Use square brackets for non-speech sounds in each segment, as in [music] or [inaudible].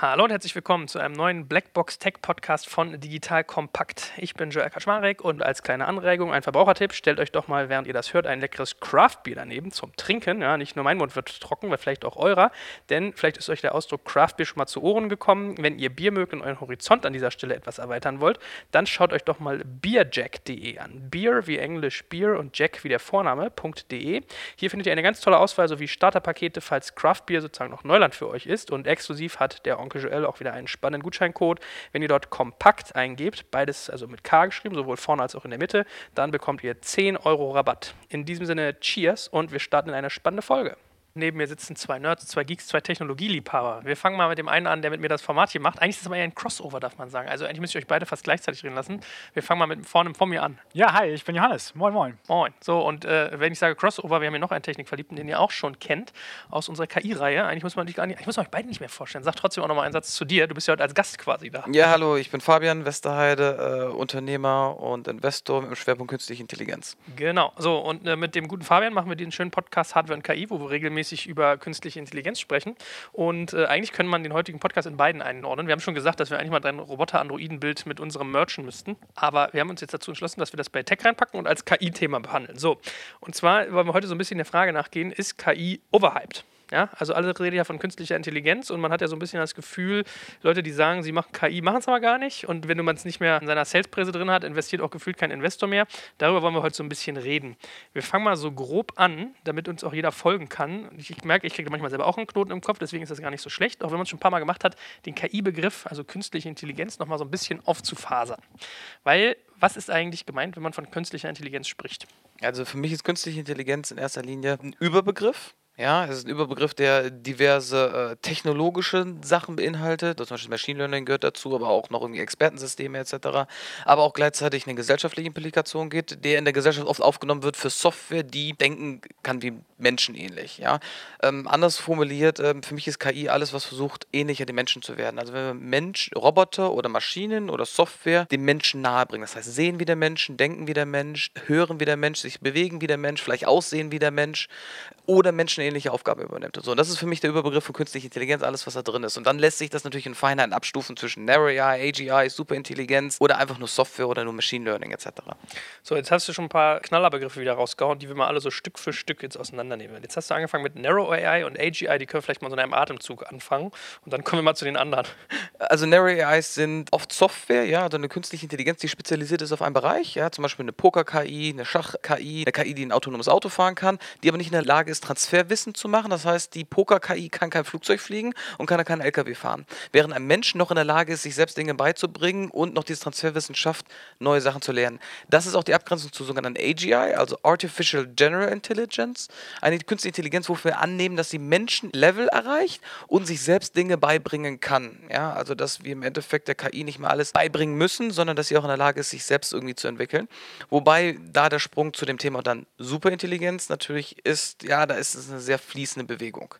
Hallo und herzlich willkommen zu einem neuen Blackbox Tech Podcast von Digital Kompakt. Ich bin Joel Kaczmarek und als kleine Anregung ein Verbrauchertipp, stellt euch doch mal, während ihr das hört, ein leckeres Craft-Bier daneben zum Trinken. Ja, nicht nur mein Mund wird trocken, weil vielleicht auch eurer, denn vielleicht ist euch der Ausdruck Craft-Bier schon mal zu Ohren gekommen. Wenn ihr Bier mögt und euren Horizont an dieser Stelle etwas erweitern wollt, dann schaut euch doch mal beerjack.de an. Beer wie Englisch Beer und Jack wie der Vorname.de. Hier findet ihr eine ganz tolle Auswahl sowie Starterpakete, falls Craft-Bier sozusagen noch Neuland für euch ist und exklusiv hat der Onkel Joel auch wieder einen spannenden Gutscheincode. Wenn ihr dort kompakt eingebt, beides also mit K geschrieben, sowohl vorne als auch in der Mitte, dann bekommt ihr 10 Euro Rabatt. In diesem Sinne, Cheers und wir starten in eine spannende Folge. Neben mir sitzen zwei Nerds, zwei Geeks, zwei Technologieliebhaber. Wir fangen mal mit dem einen an, der mit mir das Format hier macht. Eigentlich ist es aber eher ein Crossover, darf man sagen. Also eigentlich müsst ihr euch beide fast gleichzeitig reden lassen. Wir fangen mal mit vorne vor mir an. Ja, hi, ich bin Johannes. Moin, moin. Moin. So, und äh, wenn ich sage Crossover, wir haben hier noch einen Technikverliebten, den ihr auch schon kennt, aus unserer KI-Reihe. Eigentlich muss man nicht, ich muss euch beide nicht mehr vorstellen. Sag trotzdem auch nochmal einen Satz zu dir. Du bist ja heute als Gast quasi da. Ja, hallo, ich bin Fabian Westerheide, äh, Unternehmer und Investor mit dem Schwerpunkt Künstliche Intelligenz. Genau. So, und äh, mit dem guten Fabian machen wir den schönen Podcast Hardware und KI, wo wir regelmäßig über künstliche Intelligenz sprechen. Und äh, eigentlich können man den heutigen Podcast in beiden einordnen. Wir haben schon gesagt, dass wir eigentlich mal ein Roboter-Androiden-Bild mit unserem merchen müssten. Aber wir haben uns jetzt dazu entschlossen, dass wir das bei Tech reinpacken und als KI-Thema behandeln. So, und zwar wollen wir heute so ein bisschen der Frage nachgehen, ist KI overhyped? Ja, also alle reden ja von künstlicher Intelligenz und man hat ja so ein bisschen das Gefühl, Leute, die sagen, sie machen KI, machen es aber gar nicht. Und wenn man es nicht mehr in seiner Salespräse drin hat, investiert auch gefühlt kein Investor mehr. Darüber wollen wir heute so ein bisschen reden. Wir fangen mal so grob an, damit uns auch jeder folgen kann. Ich, ich merke, ich kriege manchmal selber auch einen Knoten im Kopf, deswegen ist das gar nicht so schlecht, auch wenn man es schon ein paar Mal gemacht hat, den KI-Begriff, also künstliche Intelligenz, nochmal so ein bisschen aufzufasern. Weil, was ist eigentlich gemeint, wenn man von künstlicher Intelligenz spricht? Also für mich ist künstliche Intelligenz in erster Linie ein Überbegriff. Ja, es ist ein Überbegriff, der diverse äh, technologische Sachen beinhaltet. Zum Beispiel Machine Learning gehört dazu, aber auch noch irgendwie Expertensysteme etc. Aber auch gleichzeitig eine gesellschaftliche Implikation geht, der in der Gesellschaft oft aufgenommen wird für Software, die denken kann wie menschenähnlich. Ja? Ähm, anders formuliert, ähm, für mich ist KI alles, was versucht, ähnlicher den Menschen zu werden. Also wenn wir Mensch, Roboter oder Maschinen oder Software dem Menschen nahebringen, das heißt sehen wie der Mensch, denken wie der Mensch, hören wie der Mensch, sich bewegen wie der Mensch, vielleicht aussehen wie der Mensch oder Menschen ähnliche Aufgaben übernimmt. Und so. Und das ist für mich der Überbegriff von künstlicher Intelligenz, alles, was da drin ist. Und dann lässt sich das natürlich in Feinheiten abstufen zwischen Narrow AI, AGI, Superintelligenz oder einfach nur Software oder nur Machine Learning etc. So, jetzt hast du schon ein paar Knallerbegriffe wieder rausgehauen, die wir mal alle so Stück für Stück jetzt auseinandernehmen. Jetzt hast du angefangen mit Narrow AI und AGI, die können vielleicht mal so in einem Atemzug anfangen. Und dann kommen wir mal zu den anderen. Also Narrow AIs sind oft Software, ja, also eine künstliche Intelligenz, die spezialisiert ist auf einen Bereich, ja, zum Beispiel eine Poker-KI, eine Schach-KI, eine KI, die ein autonomes Auto fahren kann, die aber nicht in der Lage ist, Transferwissen zu machen. Das heißt, die Poker-KI kann kein Flugzeug fliegen und kann keinen LKW fahren. Während ein Mensch noch in der Lage ist, sich selbst Dinge beizubringen und noch dieses Transferwissen schafft, neue Sachen zu lernen. Das ist auch die Abgrenzung zu sogenannten AGI, also Artificial General Intelligence. Eine künstliche Intelligenz, wofür wir annehmen, dass sie Menschenlevel erreicht und sich selbst Dinge beibringen kann. Ja, also dass wir im Endeffekt der KI nicht mehr alles beibringen müssen, sondern dass sie auch in der Lage ist, sich selbst irgendwie zu entwickeln. Wobei da der Sprung zu dem Thema dann Superintelligenz natürlich ist, ja, da ist es eine sehr fließende Bewegung.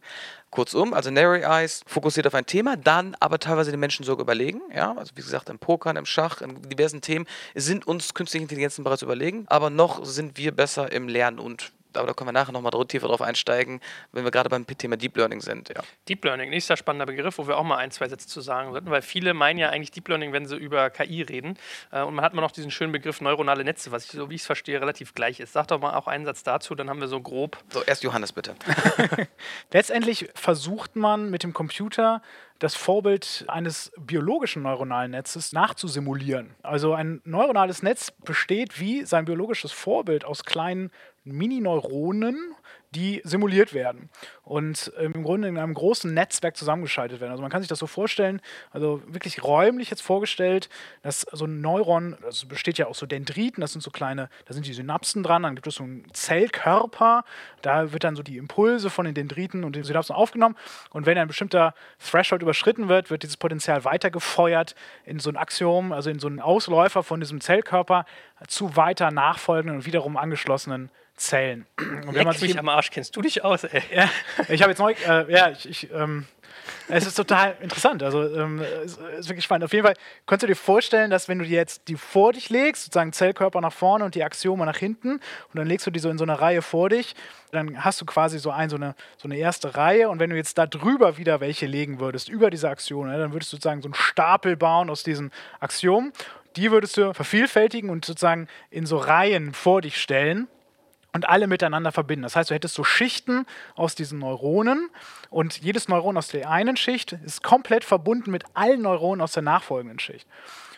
Kurzum, also Narrow Eyes fokussiert auf ein Thema, dann aber teilweise den Menschen sogar überlegen. Ja, also wie gesagt, im Pokern, im Schach, in diversen Themen sind uns künstliche Intelligenzen bereits überlegen, aber noch sind wir besser im Lernen und aber da können wir nachher nochmal tiefer drauf einsteigen, wenn wir gerade beim Thema Deep Learning sind. Ja. Deep Learning, nächster spannender Begriff, wo wir auch mal ein, zwei Sätze zu sagen sollten, weil viele meinen ja eigentlich Deep Learning, wenn sie über KI reden. Äh, und man hat mal noch diesen schönen Begriff neuronale Netze, was ich, so wie ich es verstehe, relativ gleich ist. Sag doch mal auch einen Satz dazu, dann haben wir so grob. So, erst Johannes bitte. [laughs] [laughs] Letztendlich versucht man mit dem Computer das Vorbild eines biologischen neuronalen Netzes nachzusimulieren. Also ein neuronales Netz besteht wie sein biologisches Vorbild aus kleinen Mini-Neuronen, die simuliert werden und ähm, im Grunde in einem großen Netzwerk zusammengeschaltet werden. Also man kann sich das so vorstellen, also wirklich räumlich jetzt vorgestellt, dass so ein Neuron, das besteht ja aus so Dendriten, das sind so kleine, da sind die Synapsen dran, dann gibt es so einen Zellkörper, da wird dann so die Impulse von den Dendriten und den Synapsen aufgenommen und wenn ein bestimmter Threshold überschritten wird, wird dieses Potenzial weitergefeuert in so ein Axiom, also in so einen Ausläufer von diesem Zellkörper zu weiter nachfolgenden und wiederum angeschlossenen Zellen. [clears throat] Und wenn man sich am Arsch kennst du dich aus, ey. Ja, ich habe jetzt neu, äh, ja, ich, ich ähm, Es ist total interessant. Also ähm, es ist wirklich spannend. Auf jeden Fall kannst du dir vorstellen, dass wenn du die jetzt die vor dich legst, sozusagen Zellkörper nach vorne und die Axiome nach hinten, und dann legst du die so in so eine Reihe vor dich, dann hast du quasi so, ein, so, eine, so eine erste Reihe. Und wenn du jetzt da drüber wieder welche legen würdest, über diese Axiome, dann würdest du sozusagen so einen Stapel bauen aus diesen Axiomen. Die würdest du vervielfältigen und sozusagen in so Reihen vor dich stellen und alle miteinander verbinden. Das heißt, du hättest so Schichten aus diesen Neuronen und jedes Neuron aus der einen Schicht ist komplett verbunden mit allen Neuronen aus der nachfolgenden Schicht.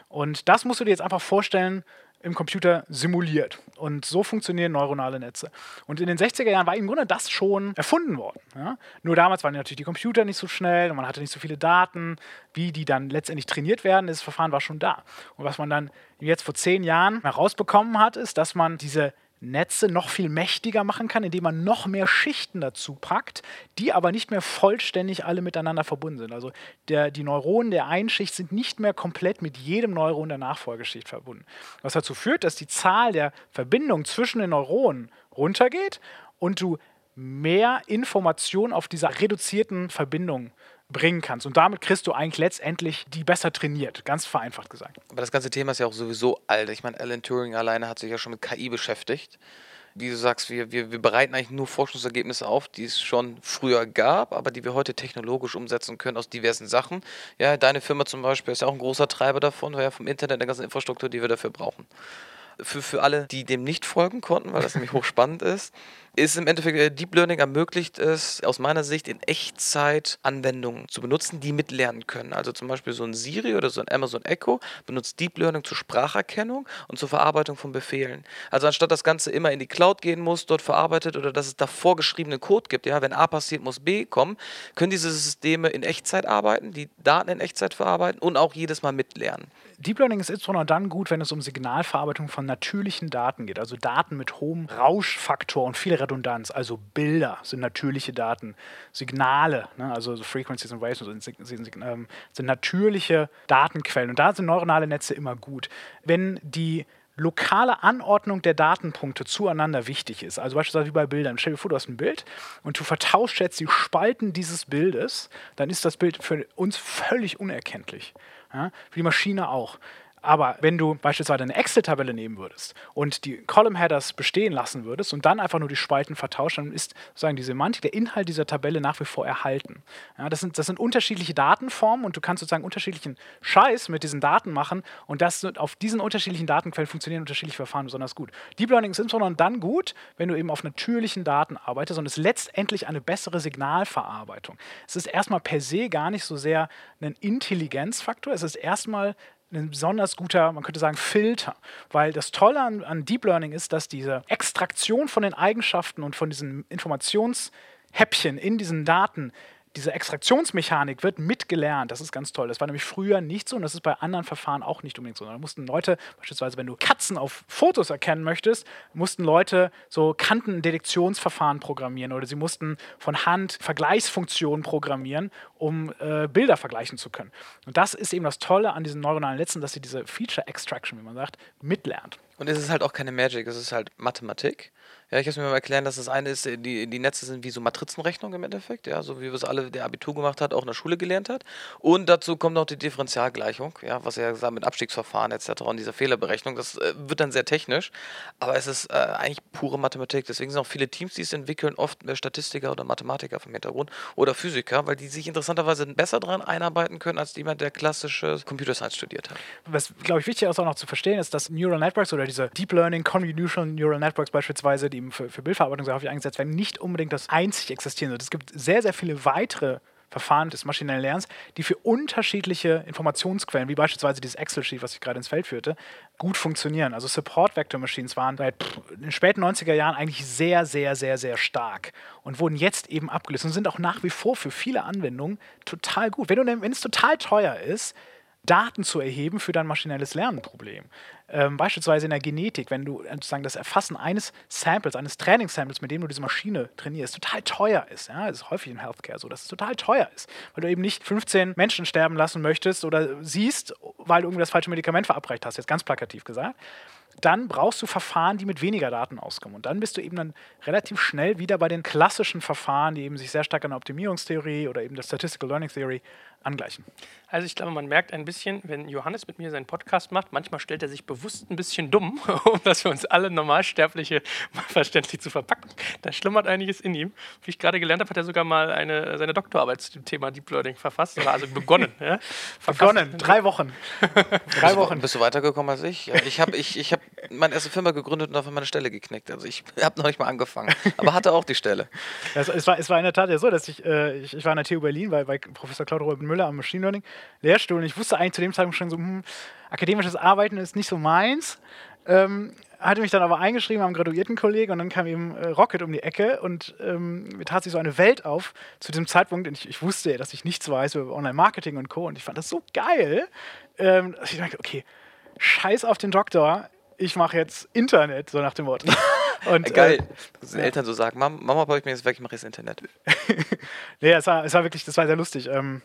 Und das musst du dir jetzt einfach vorstellen, im Computer simuliert. Und so funktionieren neuronale Netze. Und in den 60er Jahren war im Grunde das schon erfunden worden. Ja? Nur damals waren natürlich die Computer nicht so schnell und man hatte nicht so viele Daten, wie die dann letztendlich trainiert werden. Das Verfahren war schon da. Und was man dann jetzt vor zehn Jahren herausbekommen hat, ist, dass man diese Netze noch viel mächtiger machen kann, indem man noch mehr Schichten dazu packt, die aber nicht mehr vollständig alle miteinander verbunden sind. Also der, die Neuronen der einen Schicht sind nicht mehr komplett mit jedem Neuron der Nachfolgeschicht verbunden. Was dazu führt, dass die Zahl der Verbindungen zwischen den Neuronen runtergeht und du mehr Information auf dieser reduzierten Verbindung bringen kannst. Und damit kriegst du eigentlich letztendlich die besser trainiert, ganz vereinfacht gesagt. Aber das ganze Thema ist ja auch sowieso alt. Ich meine, Alan Turing alleine hat sich ja schon mit KI beschäftigt. Wie du sagst, wir, wir, wir bereiten eigentlich nur Forschungsergebnisse auf, die es schon früher gab, aber die wir heute technologisch umsetzen können aus diversen Sachen. Ja, deine Firma zum Beispiel ist ja auch ein großer Treiber davon, weil ja vom Internet der ganzen Infrastruktur, die wir dafür brauchen. Für, für alle, die dem nicht folgen konnten, weil das nämlich [laughs] hochspannend ist, ist im Endeffekt äh, Deep Learning ermöglicht es aus meiner Sicht in Echtzeit Anwendungen zu benutzen, die mitlernen können. Also zum Beispiel so ein Siri oder so ein Amazon Echo benutzt Deep Learning zur Spracherkennung und zur Verarbeitung von Befehlen. Also anstatt das Ganze immer in die Cloud gehen muss, dort verarbeitet oder dass es da vorgeschriebene Code gibt, ja, wenn A passiert, muss B kommen, können diese Systeme in Echtzeit arbeiten, die Daten in Echtzeit verarbeiten und auch jedes Mal mitlernen. Deep Learning ist insbesondere dann gut, wenn es um Signalverarbeitung von natürlichen Daten geht, also Daten mit hohem Rauschfaktor und viel Redundanz, also Bilder sind natürliche Daten, Signale, ne, also Frequencies and Waves sind, sind, sind, ähm, sind natürliche Datenquellen und da sind neuronale Netze immer gut. Wenn die lokale Anordnung der Datenpunkte zueinander wichtig ist. Also beispielsweise wie bei Bildern. Stell dir vor, du hast ein Bild und du vertauschst jetzt die Spalten dieses Bildes, dann ist das Bild für uns völlig unerkenntlich. Ja? Für die Maschine auch. Aber wenn du beispielsweise eine Excel-Tabelle nehmen würdest und die Column-Headers bestehen lassen würdest und dann einfach nur die Spalten vertauscht, dann ist sozusagen die Semantik, der Inhalt dieser Tabelle nach wie vor erhalten. Ja, das, sind, das sind unterschiedliche Datenformen und du kannst sozusagen unterschiedlichen Scheiß mit diesen Daten machen und das, auf diesen unterschiedlichen Datenquellen funktionieren unterschiedliche Verfahren besonders gut. Deep Learning ist insbesondere dann gut, wenn du eben auf natürlichen Daten arbeitest und es letztendlich eine bessere Signalverarbeitung. Es ist erstmal per se gar nicht so sehr ein Intelligenzfaktor, es ist erstmal ein besonders guter, man könnte sagen, Filter. Weil das Tolle an, an Deep Learning ist, dass diese Extraktion von den Eigenschaften und von diesen Informationshäppchen in diesen Daten diese Extraktionsmechanik wird mitgelernt. Das ist ganz toll. Das war nämlich früher nicht so und das ist bei anderen Verfahren auch nicht unbedingt so. Da mussten Leute, beispielsweise wenn du Katzen auf Fotos erkennen möchtest, mussten Leute so Kantendetektionsverfahren programmieren oder sie mussten von Hand Vergleichsfunktionen programmieren, um äh, Bilder vergleichen zu können. Und das ist eben das Tolle an diesen neuronalen Netzen, dass sie diese Feature Extraction, wie man sagt, mitlernt. Und es ist halt auch keine Magic, es ist halt Mathematik. Ja, ich habe es mir mal erklären, dass das eine ist, die, die Netze sind wie so Matrizenrechnung im Endeffekt, ja, so wie wir es alle, der Abitur gemacht hat, auch in der Schule gelernt hat. Und dazu kommt noch die Differentialgleichung, ja, was er gesagt mit Abstiegsverfahren etc. und dieser Fehlerberechnung. Das äh, wird dann sehr technisch, aber es ist äh, eigentlich pure Mathematik. Deswegen sind auch viele Teams, die es entwickeln, oft mehr Statistiker oder Mathematiker vom Hintergrund oder Physiker, weil die sich interessanterweise besser daran einarbeiten können, als jemand, der klassische Computer Science studiert hat. Was, glaube ich, wichtig ist auch noch zu verstehen, ist, dass Neural Networks oder diese Deep Learning Convolutional Neural Networks beispielsweise, die eben für, für Bildverarbeitung sehr häufig eingesetzt werden, nicht unbedingt das einzig existierende. Es gibt sehr, sehr viele weitere Verfahren des maschinellen Lernens, die für unterschiedliche Informationsquellen, wie beispielsweise dieses Excel-Sheet, was ich gerade ins Feld führte, gut funktionieren. Also Support-Vector-Machines waren seit den späten 90er Jahren eigentlich sehr, sehr, sehr, sehr stark und wurden jetzt eben abgelöst und sind auch nach wie vor für viele Anwendungen total gut. Wenn, du, wenn es total teuer ist, Daten zu erheben für dein maschinelles Lernenproblem. Ähm, beispielsweise in der Genetik, wenn du sozusagen das Erfassen eines Samples, eines Trainingssamples, mit dem du diese Maschine trainierst, total teuer ist. Ja? Das ist häufig in Healthcare so, dass es total teuer ist, weil du eben nicht 15 Menschen sterben lassen möchtest oder siehst, weil du irgendwie das falsche Medikament verabreicht hast, jetzt ganz plakativ gesagt dann brauchst du Verfahren, die mit weniger Daten auskommen. Und dann bist du eben dann relativ schnell wieder bei den klassischen Verfahren, die eben sich sehr stark an der Optimierungstheorie oder eben der Statistical Learning Theory angleichen. Also ich glaube, man merkt ein bisschen, wenn Johannes mit mir seinen Podcast macht, manchmal stellt er sich bewusst ein bisschen dumm, [laughs] um das für uns alle Normalsterbliche verständlich zu verpacken. Da schlummert einiges in ihm. Wie ich gerade gelernt habe, hat er sogar mal eine, seine Doktorarbeit zu dem Thema Deep Learning verfasst, oder also begonnen. ja? Begonnen, drei Wochen. [laughs] drei Wochen. Bist du weitergekommen als ich? Ich habe ich, ich hab meine erste Firma gegründet und dafür meine Stelle geknickt. Also ich [laughs] habe noch nicht mal angefangen, aber hatte auch die Stelle. Ja, es, es, war, es war in der Tat ja so, dass ich, äh, ich, ich war an der TU Berlin bei, bei Professor Claude Robert Müller am Machine Learning Lehrstuhl und ich wusste eigentlich zu dem Zeitpunkt schon so, hm, akademisches Arbeiten ist nicht so meins. Ähm, hatte mich dann aber eingeschrieben am Graduiertenkolleg und dann kam eben äh, Rocket um die Ecke und ähm, mir tat sich so eine Welt auf zu diesem Zeitpunkt. Und ich, ich wusste, dass ich nichts weiß über Online-Marketing und Co. Und ich fand das so geil, ähm, dass ich dachte, okay, scheiß auf den Doktor, ich mache jetzt Internet, so nach dem Wort. [laughs] Und, Geil, äh, dass ja. Eltern so sagen, Mama, Mama ich mir jetzt weg, ich mache jetzt Internet. [laughs] nee, es war, es war wirklich, das war sehr lustig. Ähm,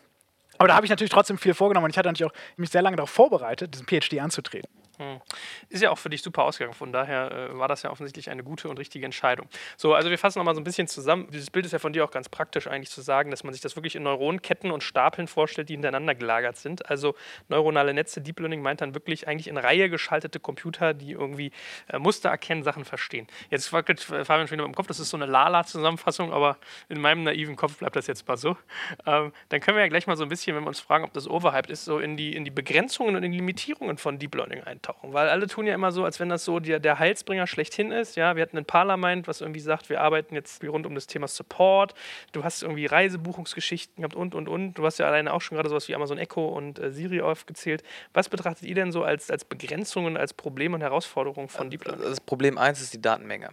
aber da habe ich natürlich trotzdem viel vorgenommen und ich hatte natürlich auch mich sehr lange darauf vorbereitet, diesen PhD anzutreten. Hm. Ist ja auch für dich super ausgegangen, von daher äh, war das ja offensichtlich eine gute und richtige Entscheidung. So, also wir fassen nochmal so ein bisschen zusammen. Dieses Bild ist ja von dir auch ganz praktisch eigentlich zu sagen, dass man sich das wirklich in Neuronenketten und Stapeln vorstellt, die hintereinander gelagert sind. Also neuronale Netze, Deep Learning meint dann wirklich eigentlich in Reihe geschaltete Computer, die irgendwie äh, Muster erkennen, Sachen verstehen. Jetzt wackelt Fabian schon im Kopf, das ist so eine Lala-Zusammenfassung, aber in meinem naiven Kopf bleibt das jetzt mal so. Ähm, dann können wir ja gleich mal so ein bisschen, wenn wir uns fragen, ob das overhyped ist, so in die, in die Begrenzungen und in die Limitierungen von Deep Learning eintauchen eintauchen, weil alle tun ja immer so, als wenn das so der, der Heilsbringer schlechthin ist. Ja, wir hatten ein Parlament, was irgendwie sagt, wir arbeiten jetzt rund um das Thema Support. Du hast irgendwie Reisebuchungsgeschichten gehabt und und und. Du hast ja alleine auch schon gerade sowas wie Amazon Echo und äh, Siri aufgezählt. Was betrachtet ihr denn so als, als Begrenzungen, als Probleme und Herausforderungen von Deep Learning? Das Problem eins ist die Datenmenge.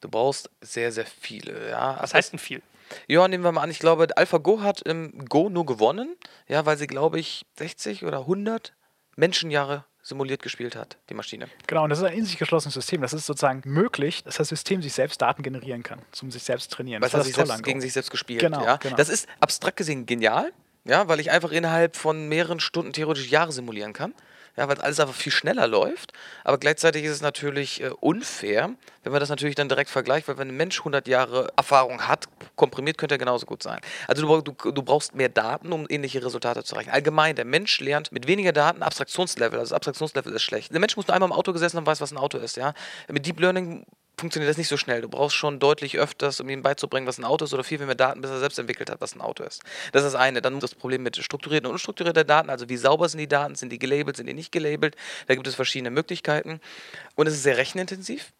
Du brauchst sehr, sehr viele. Ja. Was heißt denn viel? Ja, nehmen wir mal an, ich glaube, AlphaGo hat im Go nur gewonnen, ja, weil sie, glaube ich, 60 oder 100 Menschenjahre simuliert gespielt hat, die Maschine. Genau, und das ist ein in sich geschlossenes System. Das ist sozusagen möglich, dass das System sich selbst Daten generieren kann, um sich selbst zu trainieren. Weil das hat sich selbst gegen sich selbst gespielt. Genau, ja? genau. Das ist abstrakt gesehen genial, ja, weil ich einfach innerhalb von mehreren Stunden theoretisch Jahre simulieren kann ja, weil alles einfach viel schneller läuft. Aber gleichzeitig ist es natürlich äh, unfair, wenn man das natürlich dann direkt vergleicht, weil wenn ein Mensch 100 Jahre Erfahrung hat, komprimiert könnte er genauso gut sein. Also du, du, du brauchst mehr Daten, um ähnliche Resultate zu erreichen. Allgemein, der Mensch lernt mit weniger Daten Abstraktionslevel. Also das Abstraktionslevel ist schlecht. Der Mensch muss nur einmal im Auto gesessen und weiß, was ein Auto ist. Ja? Mit Deep Learning funktioniert das nicht so schnell. Du brauchst schon deutlich öfters, um ihm beizubringen, was ein Auto ist, oder viel, viel mehr Daten, bis er selbst entwickelt hat, was ein Auto ist. Das ist das eine. Dann das Problem mit strukturierten und unstrukturierten Daten, also wie sauber sind die Daten, sind die gelabelt, sind die nicht gelabelt. Da gibt es verschiedene Möglichkeiten. Und es ist sehr rechenintensiv.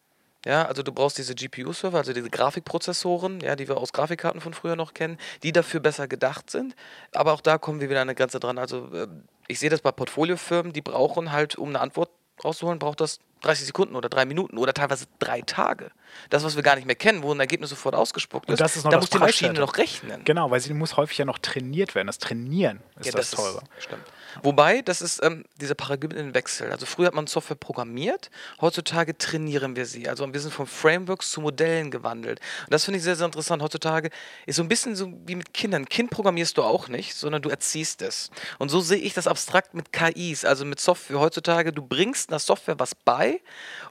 Ja, also du brauchst diese GPU-Server, also diese Grafikprozessoren, ja, die wir aus Grafikkarten von früher noch kennen, die dafür besser gedacht sind. Aber auch da kommen wir wieder an eine Grenze dran. Also äh, ich sehe das bei Portfoliofirmen, die brauchen halt, um eine Antwort rauszuholen, braucht das 30 Sekunden oder drei Minuten oder teilweise drei Tage. Das, was wir gar nicht mehr kennen, wo ein Ergebnis sofort ausgespuckt ist, ist da muss die Maschine noch rechnen. Genau, weil sie muss häufig ja noch trainiert werden. Das Trainieren ist ja, das, das Teure. Stimmt. Wobei, das ist ähm, dieser Paradigmenwechsel. Also früher hat man Software programmiert, heutzutage trainieren wir sie. Also wir sind von Frameworks zu Modellen gewandelt. Und das finde ich sehr, sehr interessant. Heutzutage ist so ein bisschen so wie mit Kindern. Kind programmierst du auch nicht, sondern du erziehst es. Und so sehe ich das abstrakt mit KIs, also mit Software. Heutzutage, du bringst einer Software was bei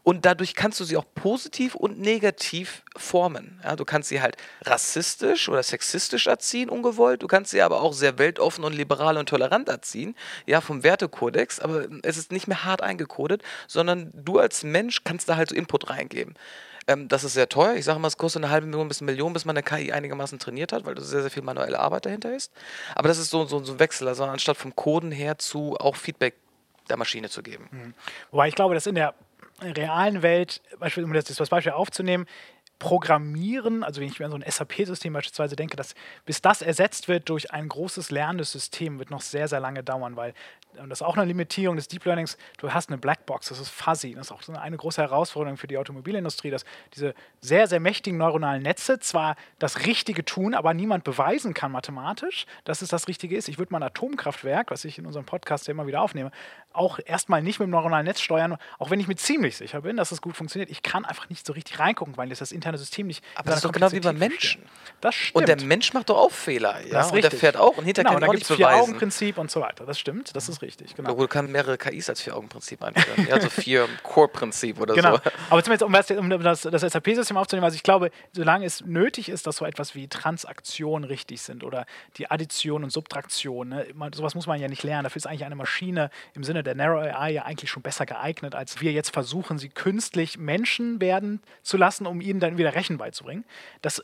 und dadurch kannst du sie auch positiv und negativ formen. Ja, du kannst sie halt rassistisch oder sexistisch erziehen, ungewollt. Du kannst sie aber auch sehr weltoffen und liberal und tolerant erziehen ja, vom Wertekodex, aber es ist nicht mehr hart eingekodet, sondern du als Mensch kannst da halt so Input reingeben. Ähm, das ist sehr teuer. Ich sage mal, es kostet eine halbe Million bis eine Million, bis man eine KI einigermaßen trainiert hat, weil da sehr, sehr viel manuelle Arbeit dahinter ist. Aber das ist so, so, so ein Wechsel, also anstatt vom Coden her zu auch Feedback der Maschine zu geben. Mhm. Wobei ich glaube, dass in der realen Welt, um das, das Beispiel aufzunehmen, Programmieren, also wenn ich mir an so ein SAP-System beispielsweise denke, dass bis das ersetzt wird durch ein großes lernendes System, wird noch sehr, sehr lange dauern, weil und das ist auch eine Limitierung des Deep Learnings, du hast eine Blackbox, das ist fuzzy. Das ist auch eine große Herausforderung für die Automobilindustrie, dass diese sehr, sehr mächtigen neuronalen Netze zwar das Richtige tun, aber niemand beweisen kann mathematisch, dass es das Richtige ist. Ich würde mein Atomkraftwerk, was ich in unserem Podcast ja immer wieder aufnehme, auch erstmal nicht mit dem neuronalen Netz steuern, auch wenn ich mir ziemlich sicher bin, dass es gut funktioniert. Ich kann einfach nicht so richtig reingucken, weil das interne moderne System nicht. Aber das ist doch genau wie beim Menschen. Das stimmt. Und der Mensch macht doch auch Fehler, ja. Das ist und der richtig. fährt auch und hinterher genau, kann da ich auch gibt es nichts vier beweisen. Augen-Prinzip und so weiter. Das stimmt, das ist richtig. Genau. Ja, gut, kann mehrere KIs als Vier-Augen-Prinzip einführen. ja, so vier [laughs] Core-Prinzip oder Genau. so. Aber zumindest, um das, um das, das SAP-System aufzunehmen, also ich glaube, solange es nötig ist, dass so etwas wie Transaktionen richtig sind oder die Addition und Subtraktion, ne, sowas muss man ja nicht lernen. Dafür ist eigentlich eine Maschine im Sinne der Narrow AI ja eigentlich schon besser geeignet, als wir jetzt versuchen, sie künstlich Menschen werden zu lassen, um ihnen dann wieder Rechen beizubringen. Das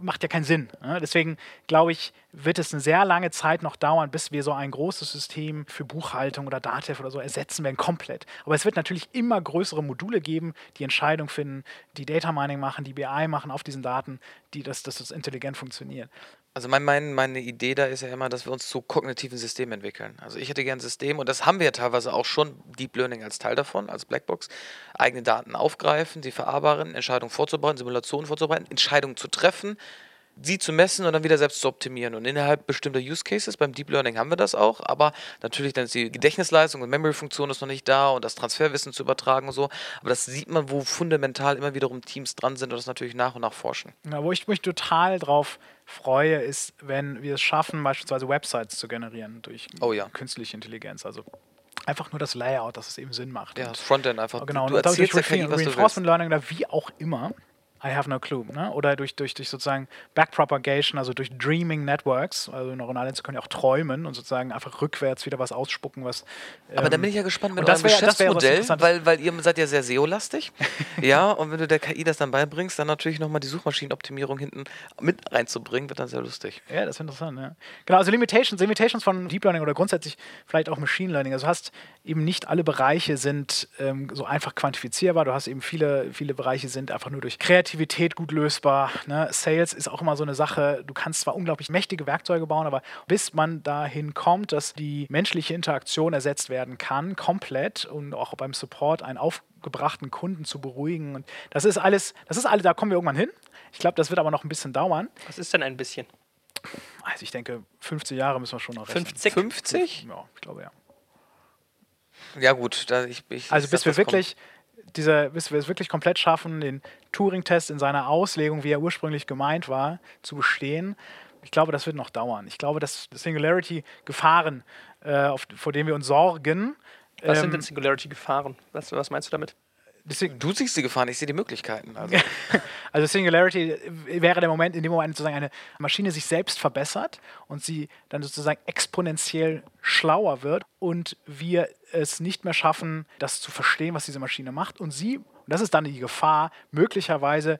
macht ja keinen Sinn. Ne? Deswegen glaube ich, wird es eine sehr lange Zeit noch dauern, bis wir so ein großes System für Buchhaltung oder Datev oder so ersetzen werden, komplett. Aber es wird natürlich immer größere Module geben, die Entscheidungen finden, die Data Mining machen, die BI machen auf diesen Daten, die dass, dass das intelligent funktioniert. Also mein, mein, meine Idee da ist ja immer, dass wir uns zu kognitiven Systemen entwickeln. Also ich hätte gern ein System, und das haben wir ja teilweise auch schon, Deep Learning als Teil davon, als Blackbox, eigene Daten aufgreifen, sie verarbeiten, Entscheidungen vorzubereiten, Simulationen vorzubereiten, Entscheidungen zu treffen, sie zu messen und dann wieder selbst zu optimieren. Und innerhalb bestimmter Use Cases, beim Deep Learning haben wir das auch, aber natürlich dann ist die Gedächtnisleistung und Memory-Funktion ist noch nicht da und das Transferwissen zu übertragen und so. Aber das sieht man, wo fundamental immer wiederum Teams dran sind und das natürlich nach und nach forschen. Ja, wo ich mich total drauf freue, ist, wenn wir es schaffen, beispielsweise Websites zu generieren durch Oh ja. künstliche Intelligenz. Also einfach nur das Layout, dass es eben Sinn macht. Ja, das Frontend einfach. Genau, du und dadurch du Reinforcement. Learning oder wie auch immer. I have no clue. Ne? Oder durch, durch, durch sozusagen Backpropagation, also durch Dreaming Networks. Also neuronale Netze können ja auch träumen und sozusagen einfach rückwärts wieder was ausspucken, was. Aber da ähm, bin ich ja gespannt mit eurem wär- Geschäftsmodell, weil, weil ihr seid ja sehr SEO-lastig. [laughs] ja, und wenn du der KI das dann beibringst, dann natürlich nochmal die Suchmaschinenoptimierung hinten mit reinzubringen, wird dann sehr lustig. Ja, das ist interessant, ja. Genau, also Limitations, Limitations von Deep Learning oder grundsätzlich vielleicht auch Machine Learning. Also du hast eben nicht alle Bereiche sind ähm, so einfach quantifizierbar. Du hast eben viele, viele Bereiche sind einfach nur durch Kreativität gut lösbar. Ne? Sales ist auch immer so eine Sache. Du kannst zwar unglaublich mächtige Werkzeuge bauen, aber bis man dahin kommt, dass die menschliche Interaktion ersetzt werden kann, komplett und auch beim Support einen aufgebrachten Kunden zu beruhigen. Und das ist alles, das ist alles, da kommen wir irgendwann hin. Ich glaube, das wird aber noch ein bisschen dauern. Was ist denn ein bisschen? Also ich denke, 50 Jahre müssen wir schon noch rechnen. 50? 50? Ja, ich glaube ja. Ja gut, da ich, ich Also ich bis sag, wir was kommt. Wirklich diese, bis wir es wirklich komplett schaffen, den Turing-Test in seiner Auslegung, wie er ursprünglich gemeint war, zu bestehen. Ich glaube, das wird noch dauern. Ich glaube, dass Singularity-Gefahren, äh, vor denen wir uns sorgen, Was sind ähm, denn Singularity-Gefahren? Was, was meinst du damit? Deswegen- Du siehst die Gefahren, ich sehe die Möglichkeiten. Also. [laughs] Also Singularity wäre der Moment, in dem Moment sozusagen eine Maschine sich selbst verbessert und sie dann sozusagen exponentiell schlauer wird und wir es nicht mehr schaffen, das zu verstehen, was diese Maschine macht und sie, und das ist dann die Gefahr, möglicherweise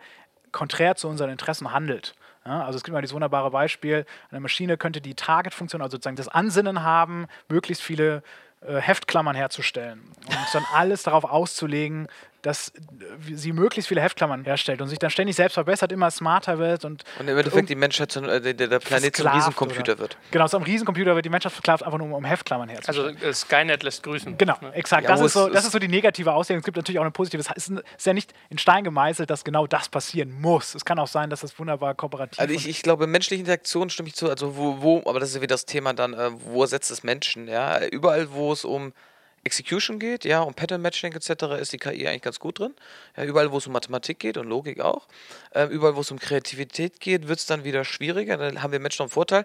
konträr zu unseren Interessen handelt. Ja, also es gibt mal dieses wunderbare Beispiel, eine Maschine könnte die Target-Funktion, also sozusagen das Ansinnen haben, möglichst viele äh, Heftklammern herzustellen und dann alles darauf auszulegen, dass äh, sie möglichst viele Heftklammern herstellt und sich dann ständig selbst verbessert, immer smarter wird und Und im Endeffekt die Menschheit, zum, äh, der, der Planet zum Riesencomputer oder- wird. Genau, so ein Riesencomputer wird die Menschheit versklavt, einfach nur um, um Heftklammern herzustellen. Also äh, Skynet lässt grüßen. Genau, Ne? exakt. Ja, das, ist so, das ist so die negative Auslegung. Es gibt natürlich auch eine positive. Es ist, ist ja nicht in Stein gemeißelt, dass genau das passieren muss. Es kann auch sein, dass das wunderbar kooperativ Also und- ich, ich glaube, menschliche Interaktion stimme ich zu. Also wo, wo, aber das ist ja wieder das Thema dann, äh, wo setzt es Menschen, ja? Überall, wo es um Execution geht, ja, um Pattern Matching etc., ist die KI eigentlich ganz gut drin. Ja, überall, wo es um Mathematik geht und Logik auch. Ähm, überall, wo es um Kreativität geht, wird es dann wieder schwieriger. Dann haben wir Menschen noch einen Vorteil.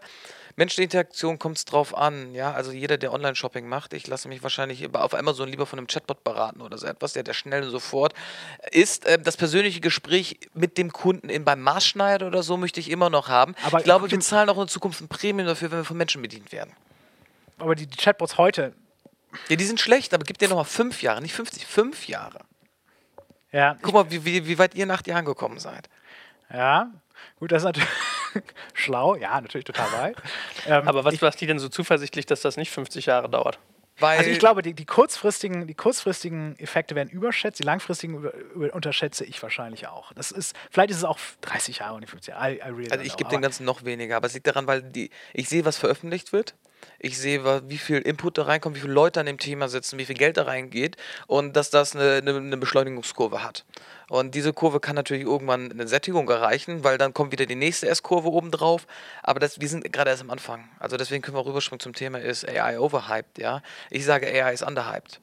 Menschliche Interaktion kommt es drauf an, ja. Also jeder, der Online-Shopping macht, ich lasse mich wahrscheinlich auf Amazon lieber von einem Chatbot beraten oder so etwas, der, der schnell und sofort ist. Ähm, das persönliche Gespräch mit dem Kunden in, beim Maßschneider oder so möchte ich immer noch haben. Aber ich glaube, wir zahlen auch in Zukunft ein Premium dafür, wenn wir von Menschen bedient werden. aber die Chatbots heute, Ja, die sind schlecht, aber gib dir noch mal fünf Jahre, nicht 50, fünf Jahre. ja, Guck mal, wie, wie, wie weit ihr nach Jahren gekommen seid. ja, gut, das ist natürlich [laughs] schlau. Ja, natürlich total weit. [laughs] Ähm, Aber was macht die denn so zuversichtlich, dass das nicht 50 Jahre dauert? Weil also ich glaube, die, die, kurzfristigen, die kurzfristigen Effekte werden überschätzt, die langfristigen über, über, unterschätze ich wahrscheinlich auch. Das ist, vielleicht ist es auch 30 Jahre und nicht 50 Jahre. I, I really Also ich gebe dem Ganzen noch weniger, aber es liegt daran, weil die, ich sehe, was veröffentlicht wird. Ich sehe, wie viel Input da reinkommt, wie viele Leute an dem Thema sitzen, wie viel Geld da reingeht und dass das eine, eine, eine Beschleunigungskurve hat. Und diese Kurve kann natürlich irgendwann eine Sättigung erreichen, weil dann kommt wieder die nächste S-Kurve oben drauf. Aber das, wir sind gerade erst am Anfang. Also deswegen können wir rüberspringen zum Thema, ist AI overhyped, ja. Ich sage, AI ist underhyped.